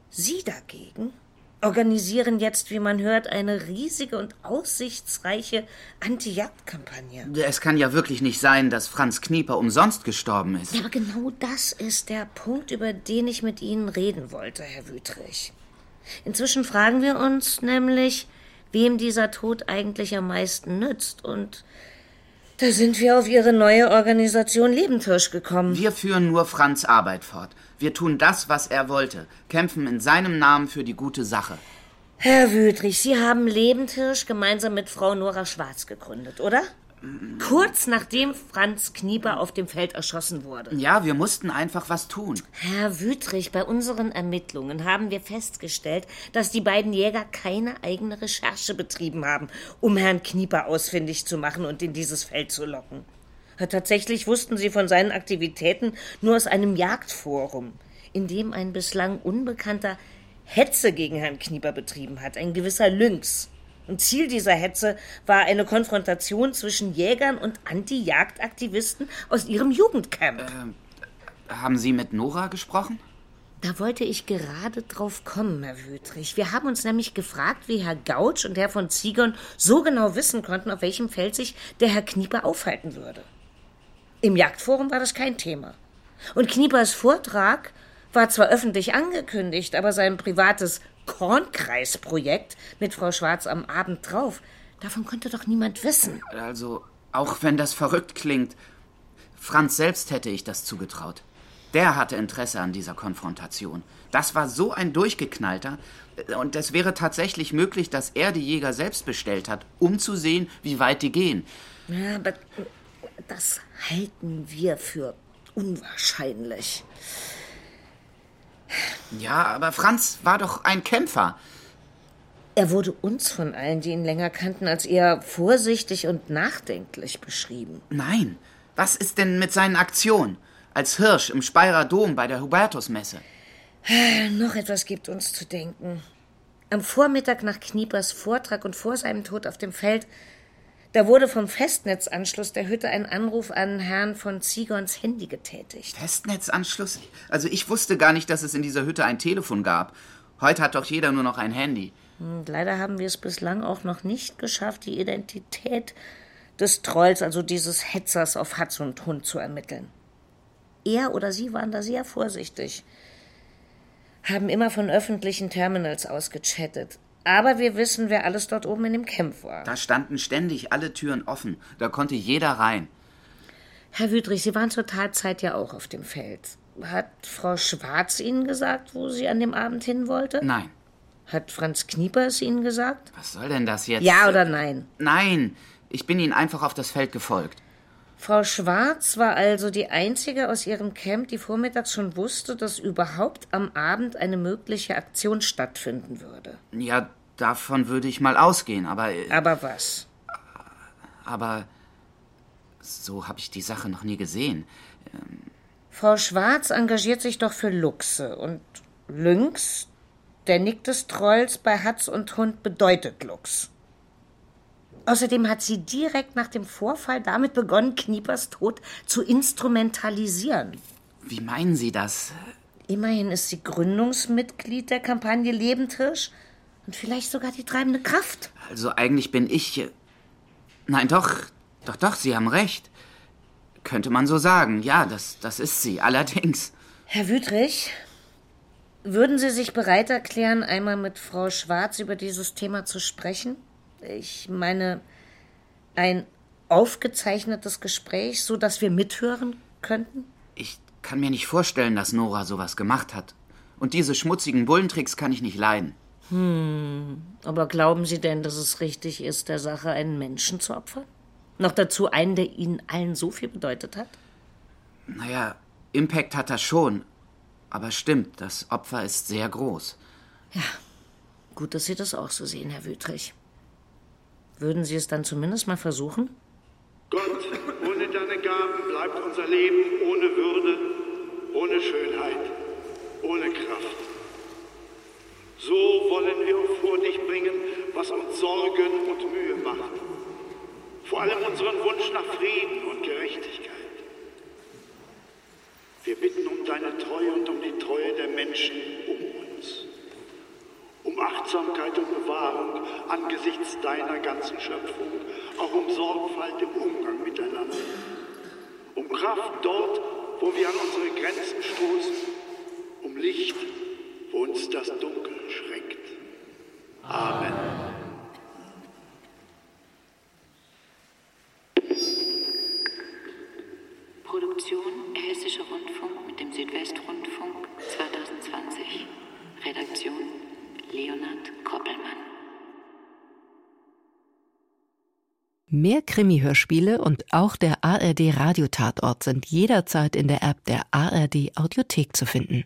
Sie dagegen organisieren jetzt, wie man hört, eine riesige und aussichtsreiche Anti-Jagd-Kampagne. Es kann ja wirklich nicht sein, dass Franz Knieper umsonst gestorben ist. Ja, aber genau das ist der Punkt, über den ich mit Ihnen reden wollte, Herr Wüthrich. Inzwischen fragen wir uns nämlich, wem dieser Tod eigentlich am meisten nützt. Und da sind wir auf Ihre neue Organisation Lebenthirsch gekommen. Wir führen nur Franz Arbeit fort. Wir tun das, was er wollte, kämpfen in seinem Namen für die gute Sache. Herr Wüthrich, Sie haben Lebenthirsch gemeinsam mit Frau Nora Schwarz gegründet, oder? Kurz nachdem Franz Knieper auf dem Feld erschossen wurde. Ja, wir mussten einfach was tun. Herr Wüthrich, bei unseren Ermittlungen haben wir festgestellt, dass die beiden Jäger keine eigene Recherche betrieben haben, um Herrn Knieper ausfindig zu machen und in dieses Feld zu locken. Tatsächlich wussten sie von seinen Aktivitäten nur aus einem Jagdforum, in dem ein bislang Unbekannter Hetze gegen Herrn Knieper betrieben hat, ein gewisser Lynx. Und Ziel dieser Hetze war eine Konfrontation zwischen Jägern und Anti-Jagdaktivisten aus ihrem Jugendcamp. Äh, haben Sie mit Nora gesprochen? Da wollte ich gerade drauf kommen, Herr Wüthrich. Wir haben uns nämlich gefragt, wie Herr Gautsch und Herr von Ziegern so genau wissen konnten, auf welchem Feld sich der Herr Knieper aufhalten würde. Im Jagdforum war das kein Thema. Und Kniepers Vortrag war zwar öffentlich angekündigt, aber sein privates Kornkreisprojekt mit Frau Schwarz am Abend drauf, davon konnte doch niemand wissen. Also, auch wenn das verrückt klingt, Franz selbst hätte ich das zugetraut. Der hatte Interesse an dieser Konfrontation. Das war so ein Durchgeknallter. Und es wäre tatsächlich möglich, dass er die Jäger selbst bestellt hat, um zu sehen, wie weit die gehen. Ja, aber das halten wir für unwahrscheinlich. Ja, aber Franz war doch ein Kämpfer. Er wurde uns von allen, die ihn länger kannten, als eher vorsichtig und nachdenklich beschrieben. Nein. Was ist denn mit seinen Aktionen? Als Hirsch im Speyerer Dom bei der Hubertusmesse. Noch etwas gibt uns zu denken. Am Vormittag nach Kniepers Vortrag und vor seinem Tod auf dem Feld, da wurde vom Festnetzanschluss der Hütte ein Anruf an Herrn von Zigons Handy getätigt. Festnetzanschluss? Also ich wusste gar nicht, dass es in dieser Hütte ein Telefon gab. Heute hat doch jeder nur noch ein Handy. Und leider haben wir es bislang auch noch nicht geschafft, die Identität des Trolls, also dieses Hetzers auf Hatz und Hund zu ermitteln. Er oder sie waren da sehr vorsichtig, haben immer von öffentlichen Terminals aus gechattet. Aber wir wissen, wer alles dort oben in dem Camp war. Da standen ständig alle Türen offen. Da konnte jeder rein. Herr Wüdrich, Sie waren zur Tatzeit ja auch auf dem Feld. Hat Frau Schwarz Ihnen gesagt, wo sie an dem Abend hin wollte? Nein. Hat Franz Knieper es Ihnen gesagt? Was soll denn das jetzt? Ja oder nein? Nein. Ich bin Ihnen einfach auf das Feld gefolgt. Frau Schwarz war also die einzige aus ihrem Camp, die vormittags schon wusste, dass überhaupt am Abend eine mögliche Aktion stattfinden würde. Ja, davon würde ich mal ausgehen, aber. äh, Aber was? Aber. So habe ich die Sache noch nie gesehen. Frau Schwarz engagiert sich doch für Luchse und Lynx, der Nick des Trolls bei Hatz und Hund bedeutet Luchs. Außerdem hat sie direkt nach dem Vorfall damit begonnen, Kniepers Tod zu instrumentalisieren. Wie meinen Sie das? Immerhin ist sie Gründungsmitglied der Kampagne Lebendhirsch und vielleicht sogar die treibende Kraft. Also eigentlich bin ich. äh, Nein, doch, doch, doch, Sie haben recht. Könnte man so sagen. Ja, das, das ist sie, allerdings. Herr Wüthrich, würden Sie sich bereit erklären, einmal mit Frau Schwarz über dieses Thema zu sprechen? Ich meine, ein aufgezeichnetes Gespräch, so dass wir mithören könnten? Ich kann mir nicht vorstellen, dass Nora sowas gemacht hat. Und diese schmutzigen Bullentricks kann ich nicht leiden. Hm, aber glauben Sie denn, dass es richtig ist, der Sache einen Menschen zu opfern? Noch dazu einen, der Ihnen allen so viel bedeutet hat? Naja, Impact hat das schon. Aber stimmt, das Opfer ist sehr groß. Gut, dass Sie das auch so sehen, Herr Wüthrich. Würden Sie es dann zumindest mal versuchen? Gott, ohne deine Gaben bleibt unser Leben ohne Würde, ohne Schönheit, ohne Kraft. So wollen wir vor dich bringen, was uns Sorgen und Mühe macht. Vor allem unseren Wunsch nach Frieden und Gerechtigkeit. Wir bitten um deine Treue und um die Treue der Menschen um uns. Um Achtsamkeit und Bewahrung angesichts deiner ganzen Schöpfung, auch um Sorgfalt im Umgang miteinander. Um Kraft dort, wo wir an unsere Grenzen stoßen, um Licht, wo uns das Dunkel schränkt. Amen. Produktion Hessischer Rundfunk mit dem Südwestrundfunk 2020. Redaktion Leonhard Koppelmann. Mehr Krimi-Hörspiele und auch der ARD Radiotatort sind jederzeit in der App der ARD Audiothek zu finden.